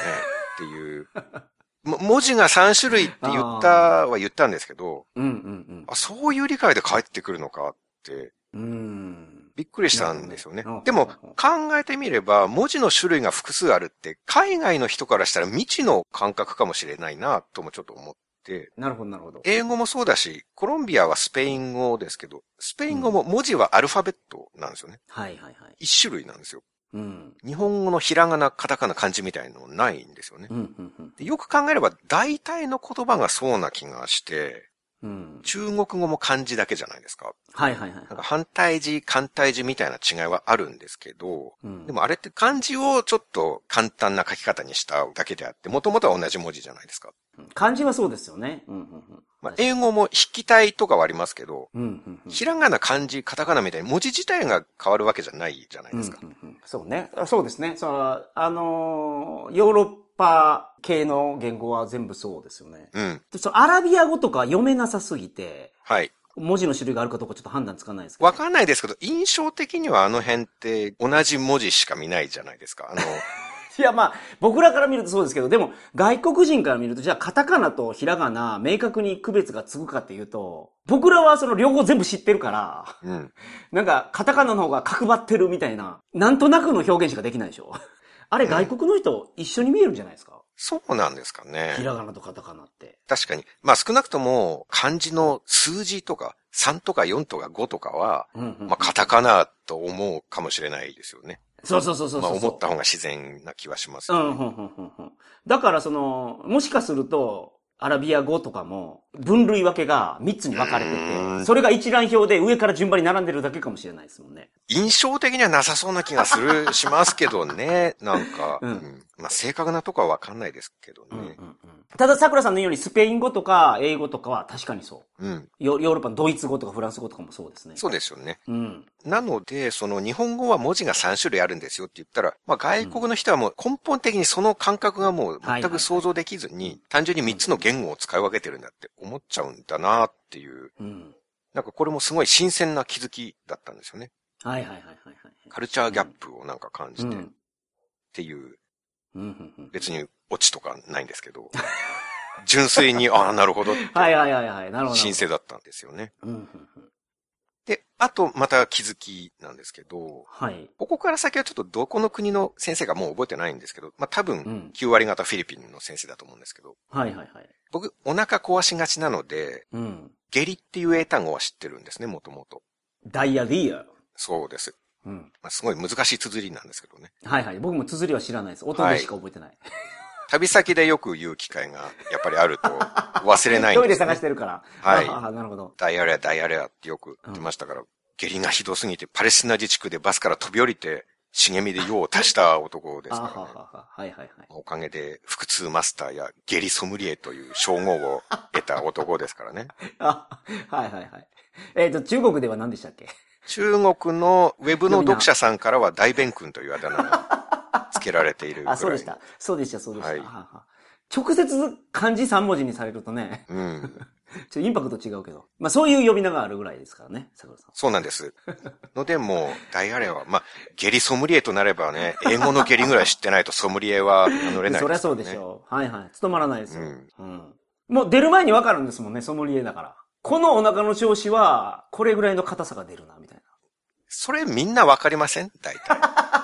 S1: っていう。(laughs) も文字が3種類って言ったは言ったんですけど、
S2: うんうん
S1: あ、そういう理解で返ってくるのかって
S2: うん。うん。
S1: びっくりしたんですよね。でも考えてみれば文字の種類が複数あるって海外の人からしたら未知の感覚かもしれないなともちょっと思って、
S2: なるほどなるほど。
S1: 英語もそうだし、コロンビアはスペイン語ですけど、スペイン語も文字はアルファベットなんですよね。
S2: はいはいはい。
S1: 一種類なんですよ。
S2: うん。
S1: 日本語のひらがな、カタカナ、漢字みたいのないんですよね
S2: う。んうんうん。
S1: でよく考えれば大体の言葉がそうな気がして、
S2: うん。
S1: 中国語も漢字だけじゃないですか。
S2: はいはいはい
S1: なんか反対字、簡体字みたいな違いはあるんですけど、
S2: うん。
S1: でもあれって漢字をちょっと簡単な書き方にしただけであって、もともとは同じ文字じゃないですか。
S2: 漢字はそうですよね。うんうんうん。
S1: まあ、英語も筆記体とかはありますけど、
S2: うんうんうん。
S1: ひらがな、漢字、カタカナみたいに文字自体が変わるわけじゃないじゃないですか。
S2: うんうんうんそうね。あそうですね。そのあのーヨーロッパ系の言語は全部そうですよね。
S1: うん。
S2: でそのアラビア語とか読めなさすぎて、
S1: はい。
S2: 文字の種類があるかどうかちょっと判断つかないですけど。
S1: わかんないですけど、印象的にはあの辺って同じ文字しか見ないじゃないですか。あの、(laughs)
S2: いや、まあ、僕らから見るとそうですけど、でも、外国人から見ると、じゃあ、カタカナとひらがな、明確に区別がつくかっていうと、僕らはその両方全部知ってるから、
S1: うん。(laughs)
S2: なんか、カタカナの方が角張ってるみたいな、なんとなくの表現しかできないでしょ。あれ、外国の人、一緒に見えるんじゃないですか？
S1: そうなんですかね。
S2: ひらがなとカタカナって。
S1: 確かに。まあ少なくとも漢字の数字とか3とか4とか5とかは、
S2: うんうん。
S1: まあカタカナと思うかもしれないですよね。
S2: そうそうそうそう。
S1: まあ思った方が自然な気はしますね。
S2: うん、うん、うんうん。だから、その、もしかすると、アラビア語とかも、分類分けが3つに分かれてて、
S1: ん
S2: それが一覧表で上から順番に並んでるだけかもしれないですもんね。
S1: 印象的にはなさそうな気がする、しますけどね。(laughs) なんか、
S2: うん
S1: うんまあ正確なとこはわかんないですけどね。
S2: うんうんうんただ、桜さんの言うように、スペイン語とか英語とかは確かにそう。
S1: うん。
S2: ヨヨーロッパのドイツ語とかフランス語とかもそうですね。
S1: そうですよね。
S2: うん。
S1: なので、その日本語は文字が3種類あるんですよって言ったら、まあ外国の人はもう根本的にその感覚がもう全く想像できずに、単純に3つの言語を使い分けてるんだって思っちゃうんだなっていう、
S2: うん。
S1: なんかこれもすごい新鮮な気づきだったんですよね。
S2: はいはいはいはいはい。
S1: カルチャーギャップをなんか感じてっ
S2: うん。
S1: ていう、別にオチとかないんですけど、(laughs) 純粋に、ああ、なるほど
S2: はいはいはいはい。なるほど。
S1: 新鮮だったんですよね。で、あとまた気づきなんですけど、
S2: はい。
S1: ここから先はちょっとどこの国の先生かもう覚えてないんですけど、まあ多
S2: う
S1: 分
S2: ん
S1: 9割方フィリピンの先生だと思うんですけど、
S2: はいはいはい。
S1: 僕お腹壊しがちなので、
S2: うん。
S1: 下痢っていう英単語は知ってるんですね、もともと。
S2: ダイアリア。
S1: そうです。
S2: うん。
S1: まあ、すごい難しい綴りなんですけどね。
S2: はいはい。僕も綴りは知らないです。音でしか覚えてない。
S1: 旅先でよく言う機会がやっぱりあると (laughs) 忘れないんです、ね。
S2: トイレ探してるから。
S1: はい
S2: ああ、なるほど。
S1: ダイアレア、ダイアレアってよく言ってましたから、下痢がひどすぎてパレスチナ自治区でバスから飛び降りて、茂みで用を足した男ですからね。
S2: はは。はいはいはい。
S1: おかげで、腹痛マスターや下痢ソムリエという称号を得た男ですからね。(laughs)
S2: あ、はいはいはい。えっ、と、中国では何でしたっけ？
S1: 中国のウェブの読者さんからは大弁君というあだ名が (laughs) 付けられている。
S2: あ、そうでした。そうでした、そうでした。
S1: はい
S2: はは直接漢字3文字にされるとね、
S1: うん。(laughs)
S2: ちょっとインパクト違うけど。まあそういう呼び名があるぐらいですからね、桜さん。
S1: そうなんです。ので、もう、大あれは、まあ、ゲリソムリエとなればね、英語のゲリぐらい知ってないとソムリエは名乗れないね。
S2: そりゃそうでしょう。はいはい。務まらないですよ。
S1: う
S2: うんん。もう出る前にわかるんですもんね、ソムリエだから。このお腹の調子は、これぐらいの硬さが出るな、みたい
S1: それみんなわかりません？大体。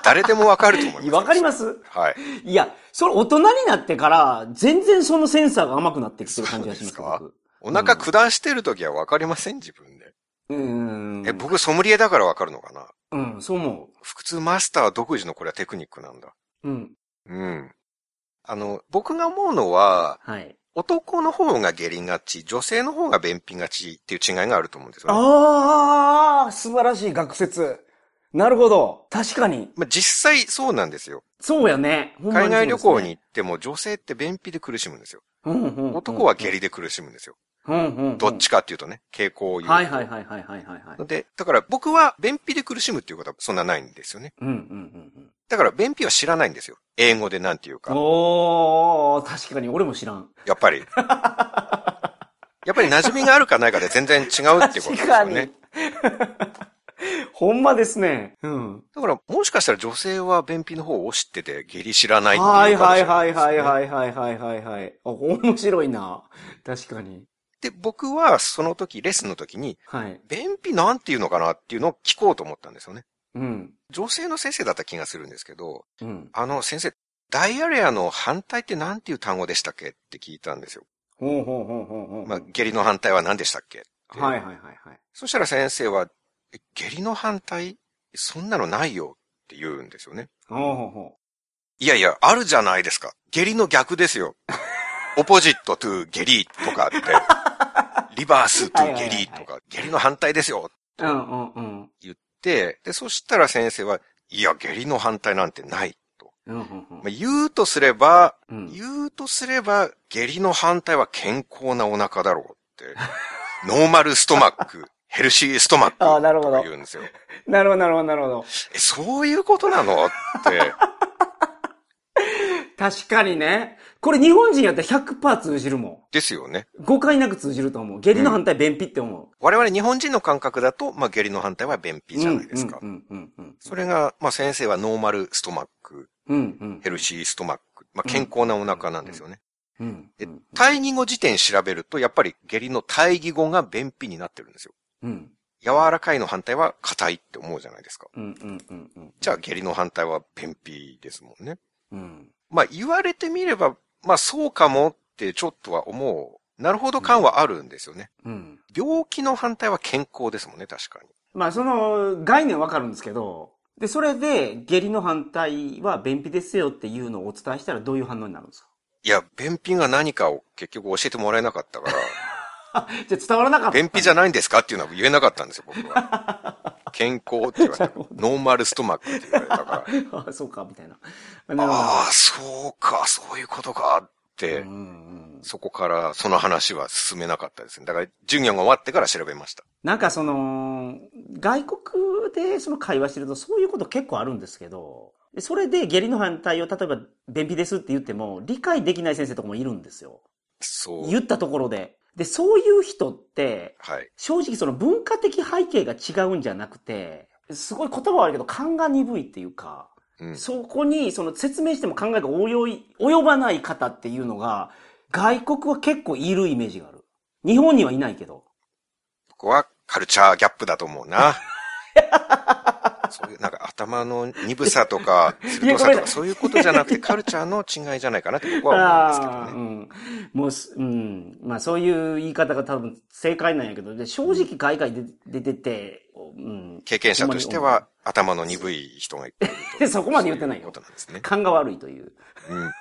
S1: 誰でもわかると思います。(laughs)
S2: な。わかります
S1: はい。
S2: いや、それ大人になってから、全然そのセンサーが甘くなってきてる感じがします、
S1: そう。お腹下してるときはわかりません自分で。
S2: うーん。
S1: え、僕ソムリエだからわかるのかな？
S2: うん、そう思
S1: 普通マスター独自のこれはテクニックなんだ。
S2: う。うん。
S1: うん。あの、僕が思うのは、
S2: はい。
S1: 男の方が下痢がち、女性の方が便秘がちっていう違いがあると思うんですよね。
S2: ああ、素晴らしい学説。なるほど。確かに。
S1: まあ、実際そうなんですよ。
S2: そうやね。ほんま
S1: 海外旅行に
S2: に
S1: 行っても女性って便秘で苦しむんですよ。
S2: そうですね、うんうんうん
S1: 男は下痢で苦しむんですよ。
S2: うんうんうん。
S1: どっちかっていうとね、傾向を言うと。
S2: はいはいはいはいはいはいはい。
S1: で、だから僕は便秘で苦しむっていうことはそんなないんですよね。
S2: うんうんうん
S1: だから便秘は知らないんですよ。英語でなんていう
S2: うん。
S1: か。
S2: おー、確かに俺も知らん。
S1: やっぱり。(laughs) やっぱり馴染みがあるかないかで全然違うってことですよね。
S2: ほんまですね。うん。
S1: だからもしかしたら女性は便秘の方を知ってて下痢知らないっていうかも
S2: はいはいはいはいはいはいはいはい。あ、面白いな。確かに。
S1: で、僕はその時、レッスンの時に、
S2: はい。
S1: 便秘なんていうのかなっていうのを聞こうと思ったんですよね。
S2: うん。
S1: 女性の先生だった気がするんですけど、
S2: うん。
S1: あの先生、ダイアレアの反対って何ていう単語でしたっけって聞いたんですよ。
S2: ほうほうほうほうほう。
S1: まあ、下痢の反対は何でしたっけ
S2: はいはいはいはい。
S1: そしたら先生は、え下痢の反対そんなのないよって言うんですよね。
S2: ほうほうほ
S1: いやいや、あるじゃないですか。下痢の逆ですよ。(laughs) オポジットトゥ下痢とかって、(laughs) リバーストゥ下痢とか、下痢の反対ですよ
S2: う。うんうんうん。
S1: 言って、で、そしたら先生は、いや、下痢の反対なんてないと。
S2: うんうんうん
S1: まあ、言うとすれば、
S2: うん。
S1: 言うとすれば、下痢の反対は健康なお腹だろうって。(laughs) normal stomach、healthy (laughs) stomach、
S2: あーなるほど
S1: とか言うんですよ。
S2: なるほどなるほどなるほど。
S1: え、そういうことなの？って。
S2: 確かにね。これ日本人やったら100%通じるも
S1: ですよね。
S2: ん。誤解なく通じると思う。下痢の反対便秘って思う。
S1: 我々日本人の感覚だと、まあ、下痢の反対は便秘じゃないですか。
S2: うんうんうん
S1: それが、まあ、先生は normal stomach、
S2: うん。うんうん。
S1: healthy stomach、まあ、健康なお腹なんですよね。対義語辞典調べると、やっぱり下痢の対義語が便秘になってるんですよ。
S2: うん。
S1: 柔らかいの反対は硬いって思うじゃないですか。
S2: うんうんうんうん。
S1: じゃあ下痢の反対は便秘ですもんね。
S2: うん。
S1: まあ言われてみれば、まあそうかもってちょっとは思う。なるほど感はあるんですよね。
S2: うん。
S1: 病気の反対は健康ですもんね、確かに。
S2: まあその概念わかるんですけど、で、それで下痢の反対は便秘ですよっていうのをお伝えしたらどういう反応になるんですか？
S1: いや、便秘が何かを結局教えてもらえなかったから、(laughs)
S2: じゃあ伝わらなかった。
S1: 便秘じゃないんですかっていうのは言えなかったんですよ、僕は。(laughs) 健康って言われて、 normal stomach って言われたから、(laughs)
S2: あそうか、みたいな。
S1: ああ、そうか、そういうことかって、
S2: うんうん
S1: そこからその話は進めなかったですね。だから授業が終わってから調べました。
S2: なんかその、外国でその会話してるとそういうこと結構あるんですけど、でそれで下痢の反対を例えば便秘ですって言っても理解できない先生とかもいるんですよ。
S1: そう。
S2: 言ったところで。で、そういう人って、
S1: はい。
S2: 正直その文化的背景が違うんじゃなくて、すごい言葉はあるけど勘が鈍いっていうか、
S1: うん。
S2: そこにその説明しても考えが及ばない方っていうのが、外国は結構いるイメージがある。日本にはいないけど。
S1: ここはカルチャーギャップだと思うな。(laughs) そういう、なんか頭の鈍さとか、(laughs) 鋭さとか、そういうことじゃなくて、カルチャーの違いじゃないかなって僕は思うんですけどね。(laughs)
S2: うん。もうす、うん。まあそういう言い方が多分正解なんやけど、で正直海外で出てて、うん。
S1: 経験者としては、頭の鈍い人がいると。(laughs)
S2: そこまで言ってないよ
S1: そううことなんですね。
S2: 勘が悪いという
S1: うん。ま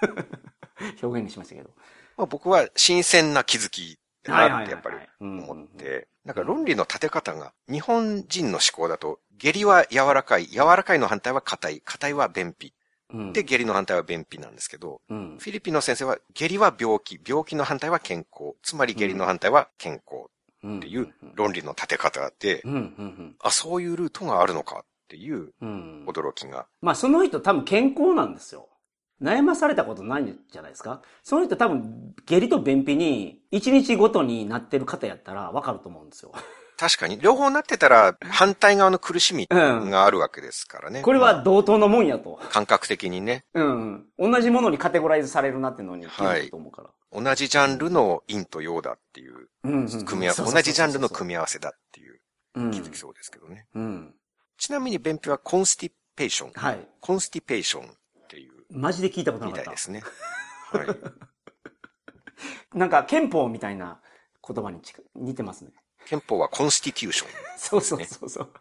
S2: 表現にしましたけど。
S1: あ、僕は新鮮な気づきだなってやっぱり思って、なんか論理の立て方が、日本人の思考だと、下痢は柔らかい、柔らかいの反対は硬い、硬いは便秘。
S2: うん。
S1: で、下痢の反対は便秘なんですけど、
S2: うん。
S1: フィリピンの先生は下痢は病気、病気の反対は健康、つまり下痢の反対は健康
S2: うん。
S1: っていう論理の立て方で。あ、そういうルートがあるのかっていう。驚きが。
S2: まあ、その人多分健康なんですよ。悩まされたことないんじゃないですかその人多分、下痢と便秘に、1日ごとになってる方やったらわかると思うんですよ。
S1: 確かに、両方なってたら反対側の苦しみがあるわけですからね。
S2: これは同等のもんやと。
S1: 感覚的にね、
S2: うん。同じものにカテゴライズされるなっていうのに気づくと思うから。
S1: 同じジャンルの陰と陽だっていう、
S2: うんうんうん。
S1: 組み合わせ、同じジャンルの組み合わせだっていう
S2: うん。
S1: 気づきそうですけどね。
S2: うん。
S1: ちなみに便秘はコンスティペーション。
S2: はい。
S1: コンスティペーション
S2: マジで聞いたことなかった
S1: みたいで。すね。はい。
S2: なんか憲法みたいな言葉に似てますね。
S1: 憲法はコンスティテューション。
S2: そうそうそうそう。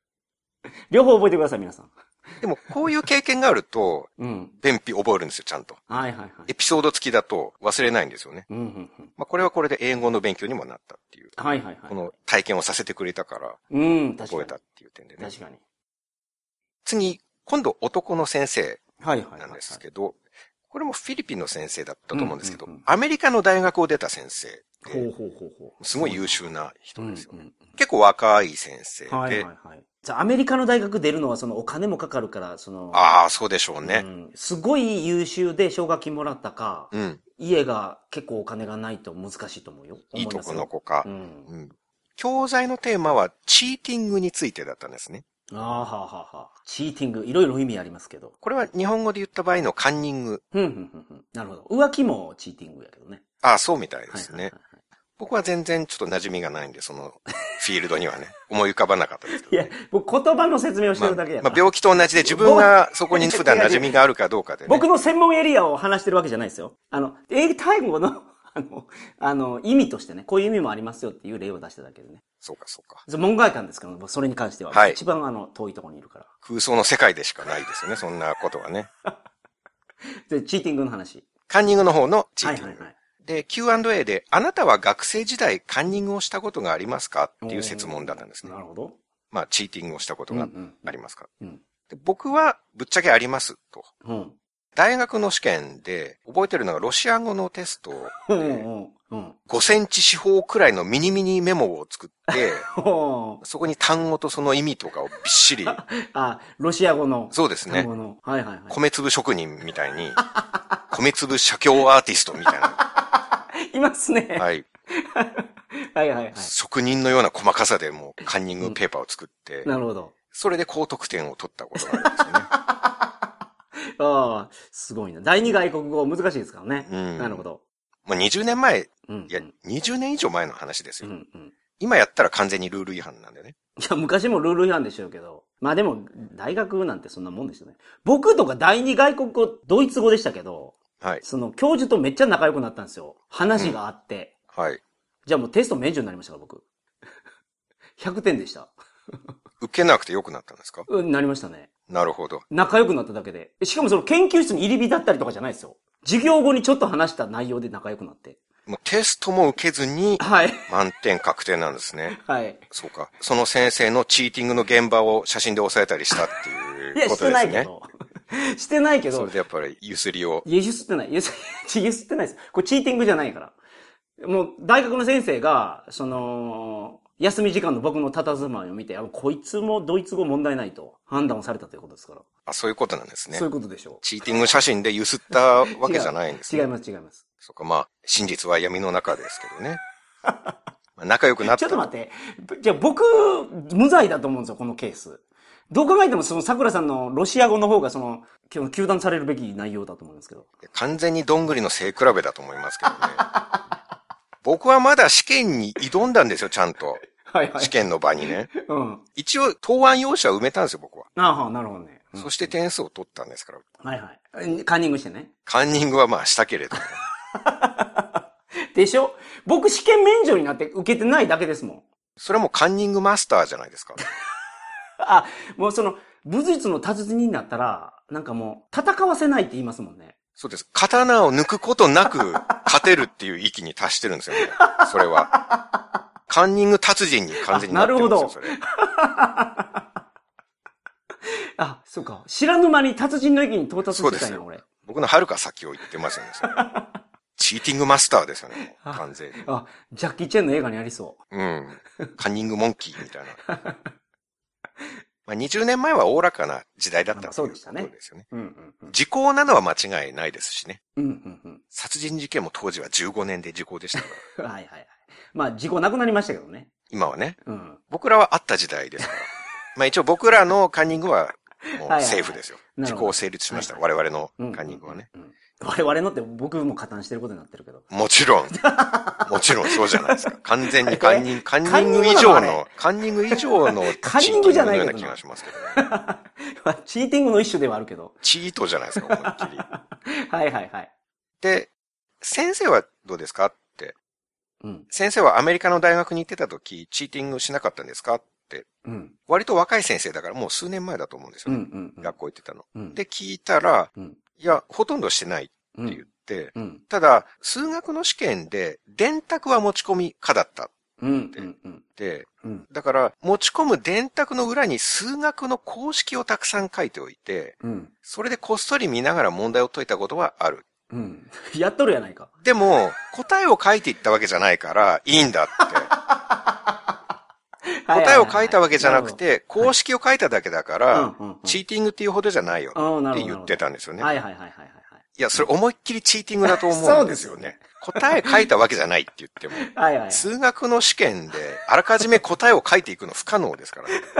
S2: (laughs) 両方覚えてください、皆さん。
S1: でも、こういう経験があると、
S2: うん。
S1: 便秘覚えるんですよ、ちゃんと。
S2: はいはいはい。
S1: エピソード付きだと忘れないんですよね。
S2: うんうんうん。
S1: まあ、これはこれで英語の勉強にもなったっていう。
S2: はいはいはい。
S1: この体験をさせてくれたから、
S2: うん、確かに。
S1: 覚えたっていう点でね。
S2: 確かに。
S1: 次、今度男の先生。なんですけど、これもフィリピンの先生だったと思うんですけどアメリカの大学を出た先生で、
S2: ほうほうほうほう。
S1: すごい優秀な人ですよね。結構若い先生で、
S2: はいはいはい。じゃあ、アメリカの大学出るのは、そのお金もかかるから、その、
S1: ああ、そうでしょうね。
S2: うんすごい優秀で奨学金もらったか、
S1: うん。
S2: 家が結構お金がないと難しいと思うよ。
S1: いいとこの
S2: 子。
S1: 子か
S2: う。ん。
S1: うん。教材のテーマはチーティングについてだったんですね。
S2: ああ、はあはあはあ。チーティング、いろいろ意味ありますけど。
S1: これは日本語で言った場合のカンニング。
S2: ふんふんふん。なるほど。浮気もチーティングやけどね。
S1: ああ、そうみたいで
S2: はい
S1: すね
S2: はいはい。
S1: 僕は全然ちょっと馴染みがないんで、そのフィールドにはね、(laughs) 思い浮かばなかったですけど。
S2: いや、僕言葉の説明をして
S1: まあ
S2: るだけやから。
S1: まあ、病気と同じで自分がそこに普段馴染みがあるかどうかでね。
S2: 僕の専門エリアを話してるわけじゃないですよ。あの、英単語の、あの、あの、意味としてね、こういう意味もありますよっていう例を出しただけでね。
S1: そうかそうか。
S2: 門外漢ですから、僕それに関しては。
S1: はい
S2: 一番あの、遠いところにいるから。
S1: 空想の世界でしかないですよね、そんなことはね。(laughs)
S2: で、チーティングの話。
S1: カンニングの方のチーティング。
S2: はいはいはい。
S1: で、Q&A で、あなたは学生時代カンニングをしたことがありますか？っていう質問だったんですね
S2: な。るほど。
S1: まあ、チーティングをしたことが
S2: うんうん
S1: ありますか、
S2: うん。
S1: で僕はぶっちゃけありますと。
S2: うん。
S1: 大学の試験で覚えてるのがロシア語のテスト
S2: うん。う
S1: で
S2: ん。うん。
S1: 5センチ四方くらいのミニミニメモを作って、(laughs) そこに単語とその意味とかをびっしり、(laughs)
S2: あ、ロシア語の。
S1: そうですね。
S2: はいはいはい。
S1: 米粒職人みたいに、(laughs) 米粒写経アーティストみたいな、
S2: いますね。
S1: はい、
S2: はいはいはい。
S1: 職人のような細かさでもうカンニングペーパーを作って、
S2: なるほど。
S1: それで高得点を取ったことがあるんですよね。
S2: ああ、すごいな。第二外国語難しいですからね。
S1: うん
S2: なるほど。
S1: もう20年前、
S2: うん。
S1: いや、20年以上前の話ですよ。
S2: うんうん。
S1: 今やったら完全にルール違反なんでね。
S2: いや、昔もルール違反でしょうけど。まあでも、大学なんてそんなもんですよね。僕とか第二外国語、ドイツ語でしたけど、
S1: はい。
S2: その教授とめっちゃ仲良くなったんですよ。話があって。
S1: はい。
S2: じゃあもうテスト免除になりましたから、僕。(laughs) 100点でした。
S1: 受けなくてよくなったんですか？
S2: うん、なりましたね。
S1: なるほど。
S2: 仲良くなっただけで。しかもその研究室に入り浸ったりとかじゃないですよ。授業後にちょっと話した内容で仲良くなって。
S1: もうテストも受けずに
S2: はい。
S1: 満点確定なんですね。
S2: はい。
S1: そうか。その先生のチーティングの現場を写真で押さえたりしたって
S2: いや、
S1: いうこ
S2: して
S1: とですね。
S2: ないけど。してないけど (laughs)
S1: それ。でやっぱりゆすりを。
S2: いや、ゆすってない。ゆす、ゆすってないです。これチーティングじゃないから。もう、大学の先生が、その、休み時間の僕の佇まいを見て、あこいつもドイツ語問題ないと判断をされたということですから。
S1: あ、そういうことなんですね
S2: そうい。うことでしょ
S1: チーティング写真でゆすったわけじゃないんです
S2: う。
S1: ね。
S2: 違います、違います。
S1: そうか、まあ、真実は闇の中ですけどね。(laughs) まあ仲良くなった。
S2: ちょっと待って。じゃあ僕、無罪だと思うんですよ、このケース。どう考えてもその桜さんのロシア語の方がその、今日糾弾されるべき内容だと思うんですけど。
S1: 完全にどんぐりの背比べだと思いますけどね。僕はまだ試験に挑んだんですよ、ちゃんと。
S2: はいはい。
S1: 試験の場にね。
S2: うん。
S1: 一応、答案用紙は埋めたんですよ、僕は。
S2: ああ、なるほどね。うん
S1: そして点数を取ったんですから。
S2: はいはい。カンニングしてね。
S1: カンニングはまあしたけれども。(laughs)
S2: でしょ？僕試験免除になって受けてないだけですもん。
S1: それはもうカンニングマスターじゃないですか。(laughs)
S2: あ、もうその、武術の達人になったら、なんかもう、戦わせないって言いますもんね。
S1: そうです。刀を抜くことなく勝てるっていう域に達してるんですよね。それは。カンニング達人に完全になってるんですよ、
S2: あ
S1: それ。(laughs)
S2: あ、そうか。知らぬ間に達人の域に到達してたんや、俺。
S1: 僕の遥か先を言ってますよね。チーティングマスターですよね、完全に。
S2: あ、ジャッキー・チェンの映画にありそ
S1: うん。カンニングモンキーみたいな。まあ20年前はおおらかな時代だった
S2: そうでしたね
S1: とですよね。
S2: う。うんうんうん。
S1: 時効なのは間違いないですしね。
S2: うんうんうん。
S1: 殺人事件も当時は15年で時効でしたから。(laughs)
S2: はいはいはい。まあ、事故なくなりましたけどね。
S1: 今はね、
S2: うん。
S1: 僕らはあった時代ですから。(laughs) まあ一応僕らのカンニングはも
S2: はいう
S1: セーフですよ。時効成立しました。
S2: はい
S1: 我々の
S2: うん
S1: カンニングはね。
S2: うん。我々のって僕も加担してることになってるけど。
S1: もちろん。もちろんそうじゃないですか。(laughs) 完全にカンニング、カンニング以上の、カンニング以上の (laughs)
S2: カンニングじゃない
S1: ような気がしますけどね。(laughs)
S2: まあチーティングの一種ではあるけど。
S1: チートじゃないですか、思いっきり。
S2: はいはいはい。
S1: で、先生はどうですかって。
S2: うん。
S1: 先生はアメリカの大学に行ってた時、チーティングしなかったんですかって。
S2: うん。
S1: 割と若い先生だからもう数年前だと思うんです
S2: うん
S1: よね。
S2: うんうん。
S1: 学校行ってたの。
S2: うん。
S1: で、聞いたら、
S2: うん。
S1: いや、ほとんどしてないって
S2: うん、
S1: 言って、
S2: うん。
S1: ただ、数学の試験で、電卓は持ち込み可だったっ
S2: うん。うん。うん。
S1: て、
S2: うん。
S1: だから、持ち込む電卓の裏に数学の公式をたくさん書いておいて、
S2: うん。
S1: それでこっそり見ながら問題を解いたことはある。
S2: うん。やっとるやないか。
S1: でも、答えを書いていったわけじゃないから、いいんだって。(laughs) 答えを書いたわけじゃなくて、公式を書いただけだから、チーティングっていうほどじゃないよって言ってたんですよね。
S2: はいはいはいはいはい。
S1: いや、それ思いっきりチーティングだと思うんですよ
S2: そうですよ
S1: ね。答え書いたわけじゃないって言っても。(laughs)
S2: はいはい。
S1: 数学の試験で、あらかじめ答えを書いていくの不可能ですからね。(laughs)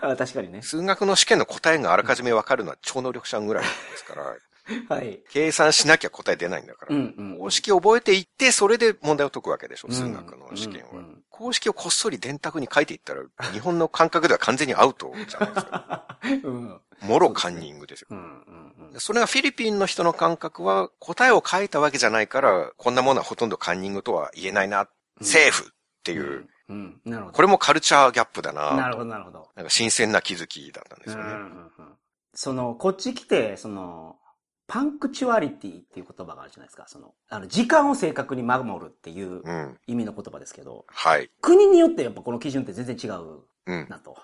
S2: あ確かにね。
S1: 数学の試験の答えがあらかじめわかるのは超能力者ぐらいですから、(laughs)
S2: はい。
S1: 計算しなきゃ答え出ないんだから。
S2: うんうん。
S1: 公式を覚えていって、それで問題を解くわけでしょ、数学の試験は。
S2: うんうん
S1: 公式をこっそり電卓に書いていったら、(laughs) 日本の感覚では完全にアウトじゃないですか。(laughs)
S2: うん。
S1: もろカンニングですよ。
S2: うんうんうん。
S1: それがフィリピンの人の感覚は、答えを書いたわけじゃないから、こんなものはほとんどカンニングとは言えないな、セーフっていう、
S2: うん。なるほど。
S1: これもカルチャーギャップだな。
S2: なるほどなるほど。
S1: なんか新鮮な気づきだったんですよね。
S2: うんうんうんその、こっち来て、その、 punctuality っていう言葉があるじゃないですか。その、あの、時間を正確に守るっていう
S1: うん。
S2: 意味の言葉ですけど、
S1: はい。
S2: 国によってやっぱこの基準って全然違う
S1: うん。
S2: なと。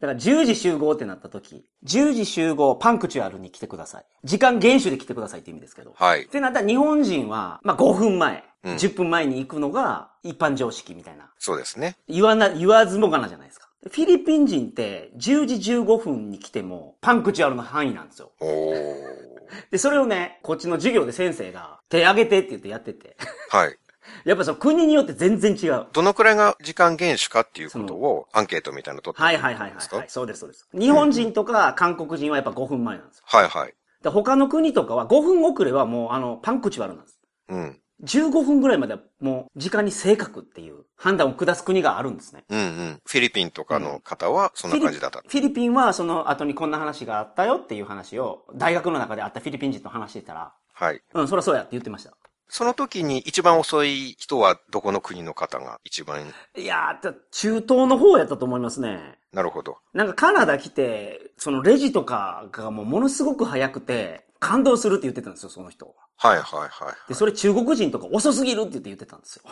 S2: だから10時集合ってなった時、10時集合 punctual に来てください。時間厳守で来てくださいって意味ですけど。
S1: はい
S2: っ。てなったら日本人は、まあ5分前、
S1: うん
S2: 10分前に行くのが一般常識みたいな。
S1: そうですね。
S2: 言わな、言わずもがなじゃないですか。フィリピン人って10時15分に来ても punctual の範囲なんですよ。
S1: おー。
S2: で、それをね、こっちの授業で先生が手挙げてって言ってやってて。
S1: はい。(laughs)
S2: やっぱその国によって全然違う。
S1: どのくらいが時間厳守かっていうことをアンケートみたいなの取って
S2: はいはいはいはい、
S1: ですか？
S2: はい。そうですそうです。日本人とか韓国人はやっぱ5分前なんですよ。
S1: はいはい。
S2: で他の国とかは5分遅れはもうあの、パンクチュアルなんです。
S1: うん。
S2: 15分ぐらいまではもう時間に正確っていう判断を下す国があるんですね。
S1: うんうん。フィリピンとかの方はそんな感じだった。
S2: フィリピンはその後にこんな話があったよっていう話を大学の中であったフィリピン人と話してたら、
S1: はい。
S2: うん、そりゃそうやって言ってました。
S1: その時に一番遅い人はどこの国の方が一番、
S2: いやー、中東の方やったと思いますね。
S1: なるほど。
S2: なんかカナダ来て、そのレジとかがもうものすごく早くて、感動するって言ってたんですよ、その人。
S1: はいはいはい。
S2: で、それ中国人とか遅すぎるって言って言ってたんですよ。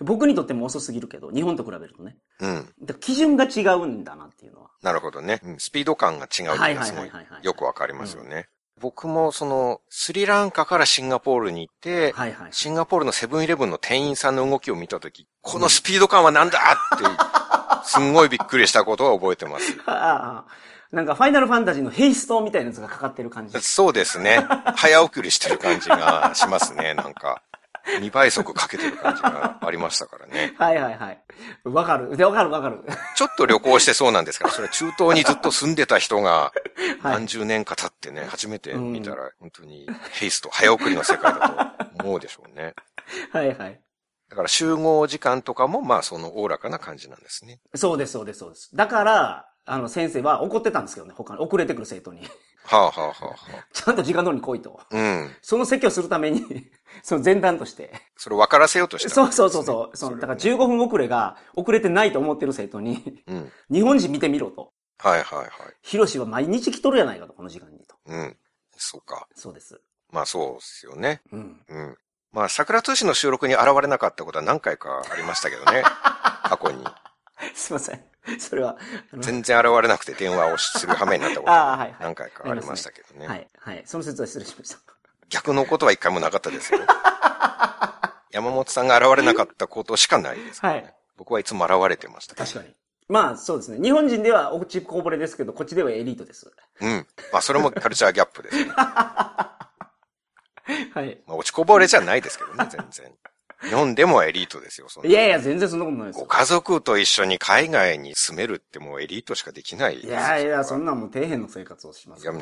S2: 僕にとっても遅すぎるけど、日本と比べるとね。
S1: うん。
S2: だ基準が違うんだなっていうのは。
S1: なるほどね。うんスピード感が違うっていうのはすご
S2: はいはいはいはいはい
S1: よくわかりますよね。僕もその、スリランカからシンガポールに行って、
S2: はいはい。
S1: シンガポールのセブンイレブンの店員さんの動きを見たとき、このスピード感はなんだって、(laughs) すんごいびっくりしたことは覚えてます。(laughs)
S2: なんかファイナルファンタジーのヘイストみたいなやつがかかってる感じ。
S1: そうですね。早送りしてる感じがしますね、なんか。(laughs) 2倍速かけてる感じがありましたからね。(laughs)
S2: はいはいはい。わかる。で、わかるわかる。(laughs)
S1: ちょっと旅行してそうなんですか？ら、それ中東にずっと住んでた人が、
S2: はい
S1: 何十年か経ってね、初めて見たら、本当にヘイスト、早送りの世界だと思うでしょうね。
S2: はいはい。
S1: だから集合時間とかも、まあそのおおらかな感じなんですね。
S2: そうですそうですそうです。だから、あの先生は怒ってたんですけどね、他に遅れてくる生徒に。
S1: はあはあはあはあ。
S2: ちゃんと時間通りに来いと。
S1: うん。
S2: その説教するために、(laughs) その前段として。
S1: それを分からせようとした、
S2: そうそうそうそう。そのだから
S1: れをね
S2: 15分遅れが遅れてないと思ってる生徒に、
S1: うん。
S2: 日本人見てみろと。
S1: はいはいはい。
S2: ヒロシは毎日来とるやないかと、この時間にと。
S1: うん。そうか。
S2: そうです。
S1: まあそうですよね。
S2: うん。
S1: うん。まあ桜通信の収録に現れなかったことは何回かありましたけどね。(laughs) 過去に。
S2: すいません。(laughs) それは、
S1: 全然現れなくて電話をする羽目になったこと (laughs)
S2: ああ、はい、はい。
S1: 何回かありましたけどね。
S2: はい、はい。その説は失礼しました。
S1: 逆のことは一回もなかったですよ。(laughs) 山本さんが現れなかったことしかないですからね、
S2: はい
S1: 僕はいつも現れてましたけど。
S2: 確かに。まあ、そうですね。日本人では落ちこぼれですけど、こっちではエリートです。
S1: うん。まあそれもカルチャーギャップですね。
S2: はい。
S1: まあ、落ちこぼれじゃないですけどね、全然。日本でもエリートですよ、い
S2: やいや、全然そんなことないですよ。
S1: ご家族と一緒に海外に住めるってもうエリートしかできない。
S2: い
S1: よ
S2: やいや、そんなんもう底辺の生活をします。
S1: いや、も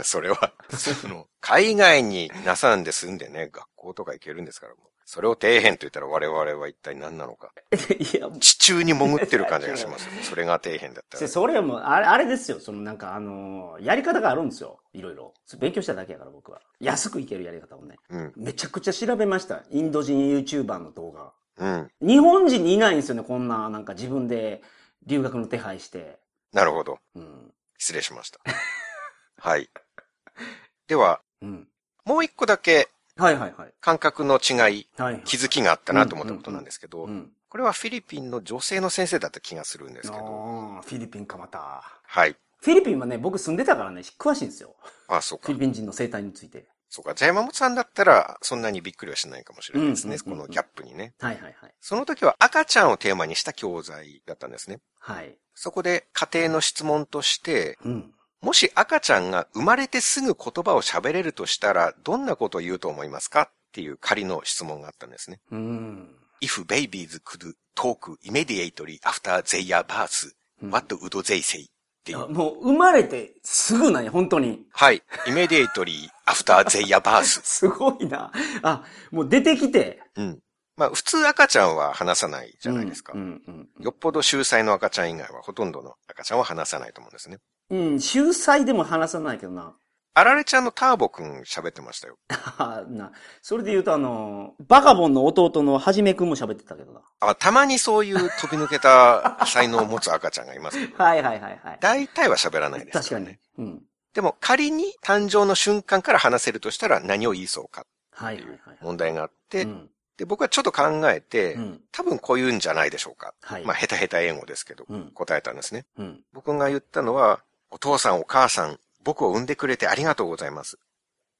S1: うそれは、その、海外になさんで住んでね、学校とか行けるんですから、もうそれを底辺と言ったら我々は一体何なのか。(laughs)
S2: いや、
S1: 地中に潜ってる感じがしますよ。(laughs) それが底辺だったら。
S2: それはもう、あれ、あれですよ。そのなんか、あのーやり方があるんですよ。いろいろ。勉強しただけやから、僕は。安くいけるやり方をね。
S1: うん。
S2: めちゃくちゃ調べました。インド人 YouTuber の動画。
S1: うん。
S2: 日本人にいないんですよね、こんな、なんか自分で留学の手配して。
S1: なるほど。
S2: うん。
S1: 失礼しました。はい。では、
S2: うん。
S1: もう一個だけ
S2: はいはいはい。
S1: 感覚の違い、
S2: はい。
S1: 気づきがあったなと思ったことなんですけど、
S2: うん。
S1: これはフィリピンの女性の先生だった気がするんですけど、
S2: ああ、フィリピンかまた。
S1: はい。
S2: フィリピンはね、僕住んでたからね、詳しいんですよ。
S1: あ、そうか
S2: フィリ。ピン人の生態について。
S1: そうか。じゃあ山本さんだったら、そんなにびっくりはしないかもしれないですね。このギャップにね。
S2: はいはいはい。
S1: その時は赤ちゃんをテーマにした教材だったんですね。
S2: はい。
S1: そこで家庭の質問として、
S2: うん。
S1: もし赤ちゃんが生まれてすぐ言葉を喋れるとしたら、どんなことを言うと思いますかっていう仮の質問があったんですね。
S2: うん。
S1: If babies could talk immediately after their birth,
S2: うん
S1: what would they say? っていう。
S2: あもう生まれてすぐなんや、本当に。
S1: はい。immediately after their (laughs) birth.
S2: すごいな。あ、もう出てきて。
S1: うん。まあ、普通赤ちゃんは話さないじゃないですか。
S2: うんうんうん
S1: よっぽど秀才の赤ちゃん以外はほとんどの赤ちゃんは話さないと思うんですね。
S2: うん、秀才でも話さないけどな。
S1: あられちゃんのターボくん喋ってましたよ。(laughs)
S2: あな、それで言うとあの、バカボンの弟のはじめくんも喋ってたけどな。
S1: あたまにそういう飛び抜けた (laughs) 才能を持つ赤ちゃんがいますけど、
S2: はいはいはいはい。
S1: 大体は喋らないです
S2: 確かに。うん。
S1: でも仮に誕生の瞬間から話せるとしたら何を言いそうか
S2: はいはいはい。
S1: 問題があって、
S2: うん。
S1: で、僕はちょっと考えて、
S2: うん。
S1: 多分こう言うんじゃないでしょうか。
S2: はい。
S1: まあ、ヘタヘタ英語ですけど、
S2: うん
S1: 答えたんですね。
S2: うん。
S1: 僕が言ったのは、お父さんお母さん、僕を産んでくれてありがとうございます。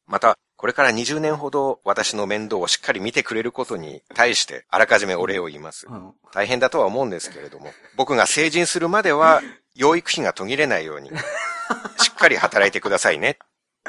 S1: また、これから20年ほど私の面倒をしっかり見てくれることに対して、あらかじめお礼を言います
S2: う。ん。
S1: 大変だとは思うんですけれども、僕が成人するまでは、養育費が途切れないように、(laughs) しっかり働いてくださいね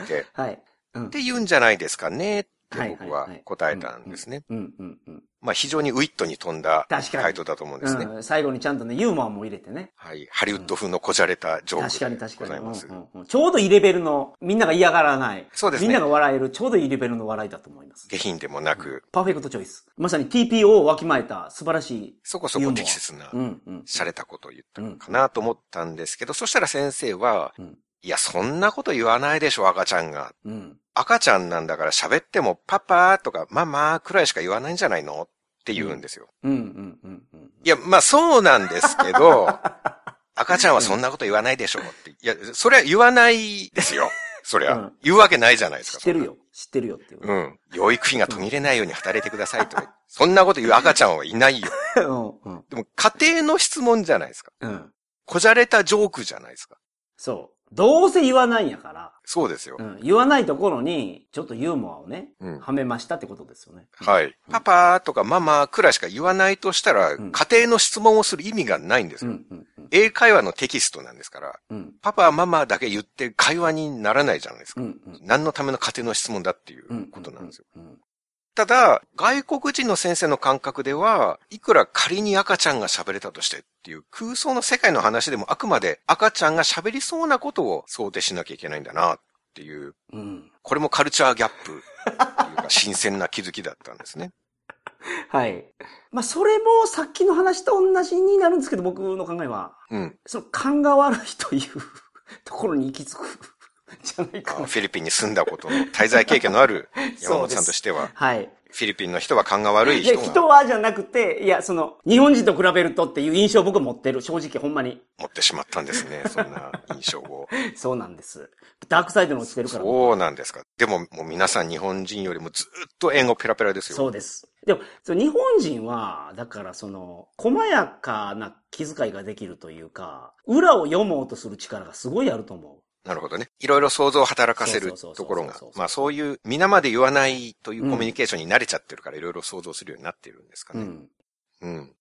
S1: って、
S2: はい。うん
S1: っ。て言うんじゃないですかねって
S2: はい
S1: 僕は答えたんですね。
S2: うんうんうん。
S1: まあ非常にウィットに富んだ回答だと思うんですね。
S2: うん、最後にちゃんとね、ユーモアも入れてね。
S1: はい。ハリウッド風のこじゃれたジョー
S2: 確かに
S1: クで
S2: 確かに、
S1: ございます
S2: う。んうんうんちょうどいいレベルの、みんなが嫌がらない。
S1: そうですね
S2: みんなが笑える、ちょうどいいレベルの笑いだと思います。
S1: 下品でもなく、
S2: パーフェクトチョイス。まさに TPO をわきまえた素晴らしい。
S1: そこそこ適切な
S2: う、んうん。
S1: 洒落たことを言ったのかなと思ったんですけど、そしたら先生は、
S2: うん
S1: いや、そんなこと言わないでしょ、赤ちゃんが。
S2: うん。
S1: 赤ちゃんなんだから喋ってもパパとかママくらいしか言わないんじゃないのって言うんですよ。
S2: うんうんうんうん。
S1: いや、まあそうなんですけど、(laughs) 赤ちゃんはそんなこと言わないでしょって。いや、それは言わないですよ。そりゃ、
S2: うん
S1: 言うわけないじゃないですか。
S2: 知ってるよ。知ってるよっていう。
S1: うん。養育費が途切れないように働いてくださいとか。そんなこと言う赤ちゃんはいないよ。
S2: うん。うん。
S1: でも家庭の質問じゃないですか。
S2: うん。
S1: こじゃれたジョークじゃないですか。
S2: そう。どうせ言わないんやから。
S1: そうですよ。
S2: うん。言わないところに、ちょっとユーモアをね、
S1: うん
S2: はめましたってことですよね。
S1: はい。パパとかママくらいしか言わないとしたら、
S2: ん
S1: 家庭の質問をする意味がないんですよ。
S2: うんうんうん。
S1: 英会話のテキストなんですから、
S2: うん。
S1: パパママだけ言って会話にならないじゃないですか。
S2: うんうん。
S1: 何のための家庭の質問だっていう
S2: うん。
S1: ことなんですよ。
S2: うん。
S1: ただ、外国人の先生の感覚では、いくら仮に赤ちゃんが喋れたとしてっていう空想の世界の話でもあくまで赤ちゃんが喋りそうなことを想定しなきゃいけないんだなっていう、
S2: うん。
S1: これもカルチャーギャップっていうか新鮮な気づきだったんですね。(laughs)
S2: はい。まあ、それもさっきの話と同じになるんですけど、僕の考えは、
S1: うん。
S2: その勘が悪いというところに行き着く (laughs) じゃないかな。
S1: あフィリピンに住んだことの滞在経験のある (laughs) 山本さんとしては、
S2: はい。
S1: フィリピンの人は勘が悪い
S2: いや、
S1: 人が
S2: 人はじゃなくて、いや、その、日本人と比べるとっていう印象を僕は持ってる。正直、ほんまに。
S1: 持ってしまったんですね。(laughs) そんな印象を。
S2: そうなんです。ダークサイドに落ちてるから。
S1: そうなんですか。でももう皆さん日本人よりもずっと英語ペラペラですよ。
S2: そうです。でも、その日本人は、だからその、細やかな気遣いができるというか、裏を読もうとする力がすごいあると思
S1: なるほどね。いろいろ想像を働かせるところがまあそういう皆まで言わないというコミュニケーションに慣れちゃってるからいろいろ想像するようになっているんですか
S2: う。う
S1: ね。
S2: ん。
S1: うん。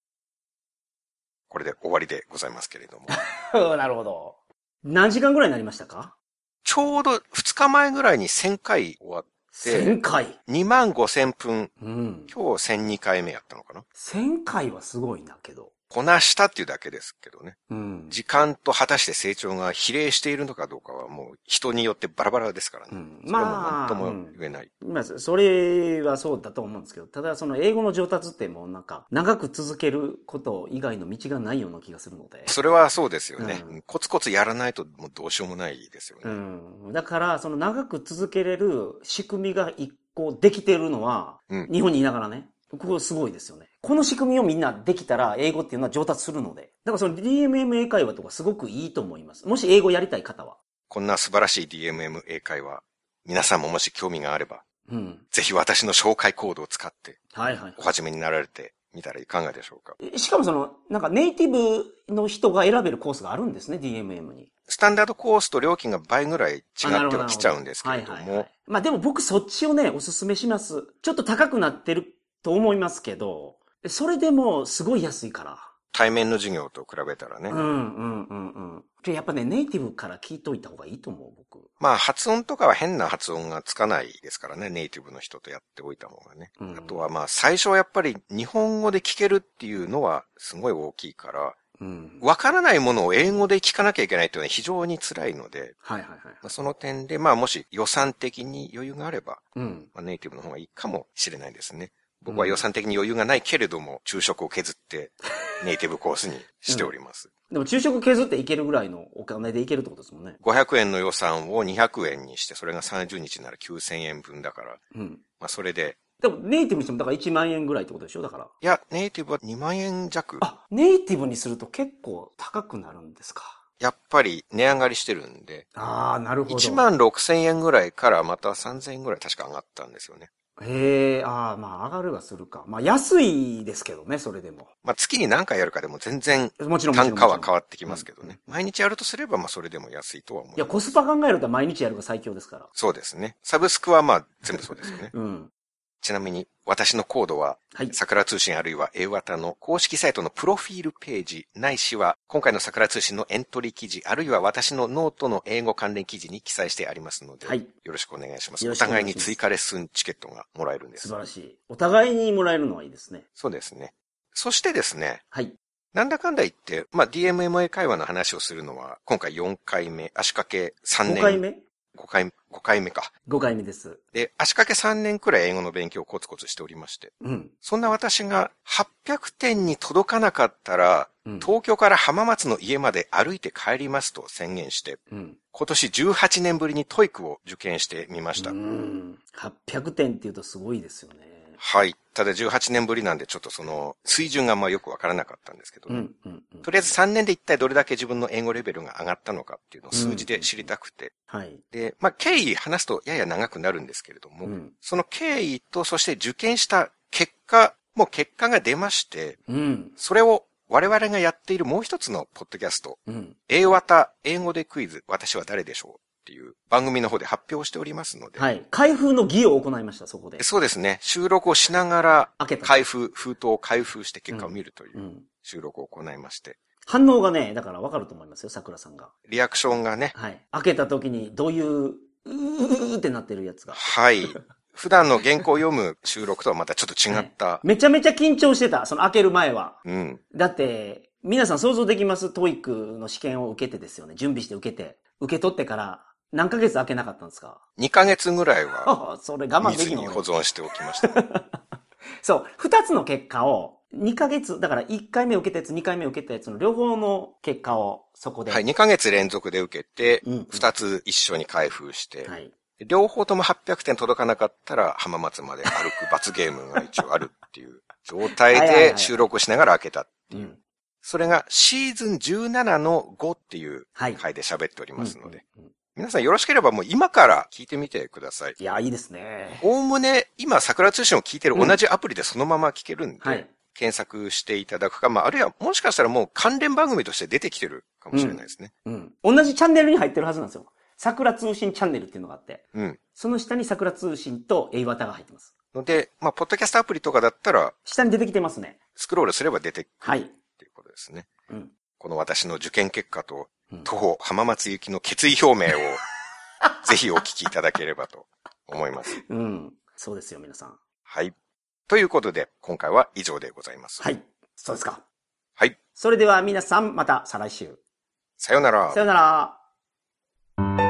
S1: これで終わりでございますけれども。(laughs)
S2: なるほど。何時間ぐらいになりましたか？
S1: ちょうど2日前ぐらいに1000回終わっ
S2: ?1000 回
S1: ？2万5000分、
S2: うん。
S1: 今日1002回目やったのかな
S2: 1000回はすごいなけど。
S1: こなしたっていうだけですけどね。
S2: うん。
S1: 時間と果たして成長が比例しているのかどうかはもう人によってバラバラですからね。
S2: うん
S1: それはもう
S2: まあ
S1: 何とも言えない。
S2: まあ、それはそうだと思うんですけど、ただその英語の上達ってもうなんか、長く続けること以外の道がないような気がするので。
S1: それはそうですよね。
S2: うん
S1: コツコツやらないともうどうしようもないですよね。
S2: うん。だから、その長く続けれる仕組みが一個できてるのは、
S1: うん
S2: 日本にいながらね。ここすごいですよね。この仕組みをみんなできたら英語っていうのは上達するので。だからその DMM 英会話とかすごくいいと思います。もし英語やりたい方は。
S1: こんな素晴らしい DMM 英会話、皆さんももし興味があれば、
S2: うん。
S1: ぜひ私の紹介コードを使って
S2: はいはい
S1: お。始めになられてみたらいかがでしょうか。
S2: しかもその、なんかネイティブの人が選べるコースがあるんですね、DMM に。
S1: スタンダードコースと料金が倍ぐらい違ってはきちゃうんですけれども
S2: はいはいはい、まあでも僕そっちをね、おすすめします。ちょっと高くなってると思いますけど、それでもすごい安いから。
S1: 対面の授業と比べたらね
S2: うん、うん、うん、うん。でやっぱね、ネイティブから聞いといた方がいいと思う、僕。
S1: まあ発音とかは変な発音がつかないですからね、ネイティブの人とやっておいた方がね。
S2: うん
S1: あとはまあ最初はやっぱり日本語で聞けるっていうのはすごい大きいから、
S2: うん。
S1: わからないものを英語で聞かなきゃいけないというのは非常に辛いので、
S2: はいはいはい。
S1: まあその点でまあもし予算的に余裕があれば、
S2: うん。
S1: まあ、ネイティブの方がいいかもしれないですね。僕は予算的に余裕がないけれども、昼食を削ってネイティブコースにしております。
S2: でも昼食削っていけるぐらいのお金でいけるってことですもんね。
S1: 500円の予算を200円にして、それが30日なら9000円分だから、
S2: うん。
S1: まあそれで、
S2: でもネイティブにしてもだから1万円ぐらいってことでしょ？だから。
S1: いや、ネイティブは2万円弱。
S2: あ、ネイティブにすると結構高くなるんですか？
S1: やっぱり値上がりしてるんで、
S2: ああ、なるほど。
S1: 1万6000円ぐらいからまた3000円ぐらい確か上がったんですよね。
S2: へえ、ああ、まあ上がるはするか。まあ安いですけどね、それでも。
S1: まあ月に何回やるかでも全然
S2: もちろん
S1: 単価は変わってきますけどね。毎日やるとすればまあそれでも安いとは思います。
S2: いや、コスパ考えると毎日やるが最強ですから。
S1: そうですね。サブスクはまあ全部そうですよね。
S2: うん。
S1: ちなみに私のコードは、
S2: はい。
S1: 桜通信あるいは A 型の公式サイトのプロフィールページないしは今回の桜通信のエントリー記事あるいは私のノートの英語関連記事に記載してありますので、
S2: はい
S1: よろしくお願いします。お互いに追加レッスンチケットがもらえるんです。
S2: 素晴らしい。お互いにもらえるのはいいですね。
S1: そうですね。そしてですね、
S2: はい。
S1: なんだかんだ言って、まあ DMMA 会話の話をするのは今回4回目、足掛け3
S2: 5
S1: 年。
S2: 回目？
S1: 5回、5回目か。
S2: ?5 回目です。
S1: で、足掛け3年くらい英語の勉強をコツコツしておりまして、
S2: うん。
S1: そんな私が800点に届かなかったら、
S2: うん。
S1: 東京から浜松の家まで歩いて帰りますと宣言して、
S2: うん。
S1: 今年18年ぶりに TOEIC を受験してみました。
S2: うん。800点って言うとすごいですよね。
S1: はい。ただ18年ぶりなんでちょっとその水準があんまよくわからなかったんですけどね、
S2: うん。うん。うん
S1: とりあえず3年で一体どれだけ自分の英語レベルが上がったのかっていうのを数字で知りたくて。
S2: はい。
S1: で、まあ経緯話すとやや長くなるんですけれども、
S2: うん。
S1: その経緯とそして受験した結果、もう結果が出まして、
S2: うん。
S1: それを我々がやっているもう一つのポッドキャスト、
S2: うん。
S1: 英型英語でクイズ、私は誰でしょう？っていう番組の方で発表しておりますので、
S2: はい。開封の儀を行いました、そこで。
S1: そうですね、収録をしながら
S2: 開
S1: 封、封筒を開封して結果を見るといううん収録を行いまして、
S2: 反応がね、だからわかると思いますよ、桜さんが。
S1: リアクションがね、
S2: はい。開けた時にどういう、うーってなってるやつが。
S1: はい、普段の原稿を読む収録とはまたちょっと違った、
S2: めちゃめちゃ緊張してた、その開ける前は。
S1: うん、
S2: だって、皆さん想像できます？ TOEIC の試験を受けてですよね。準備して受けて。受け取ってから何ヶ月開けなかったんですか
S1: ？2ヶ月ぐらいは (laughs)
S2: それ我慢で
S1: 水
S2: きんの
S1: に保存しておきました。(laughs)
S2: そう。二つの結果を、2ヶ月、だから1回目受けたやつ、2回目受けたやつの両方の結果をそこで。
S1: はい、2ヶ月連続で受けて、
S2: うん
S1: 2つ一緒に開封して、
S2: はい。
S1: 両方とも800点届かなかったら浜松まで歩く罰ゲームが一応あるっていう状態
S2: はいはいはい
S1: で収録しながら開けた。
S2: うん。
S1: それがシーズン17の5っていう
S2: はい。
S1: 回で喋っておりますので、
S2: うんうんうん
S1: 皆さんよろしければもう今から聞いてみてください。
S2: いや、いいですね。
S1: おおむね今、桜通信を聞いてる同じアプリでそのまま聞けるんで、
S2: はい。
S1: 検索していただくか、まあ、あるいはもしかしたらもう関連番組として出てきてるかもしれないですね。
S2: うん。同じチャンネルに入ってるはずなんですよ。桜通信チャンネルっていうのがあって、
S1: うん。
S2: その下に桜通信と A ワタが入ってます。
S1: ので、まあ、ポッドキャストアプリとかだったら、
S2: 下に出てきてますね。
S1: スクロールすれば出てくる
S2: はい。
S1: っていうことですね。
S2: うん。
S1: この私の受験結果と
S2: うん、
S1: 徒歩浜松行きの決意表明を、ぜひお聞きいただければと思います。
S2: うん。そうですよ、皆さん。
S1: はい。ということで、今回は以上でございます。
S2: はい。そうですか。
S1: はい。
S2: それでは皆さん、また再来週。
S1: さようなら
S2: さよなら。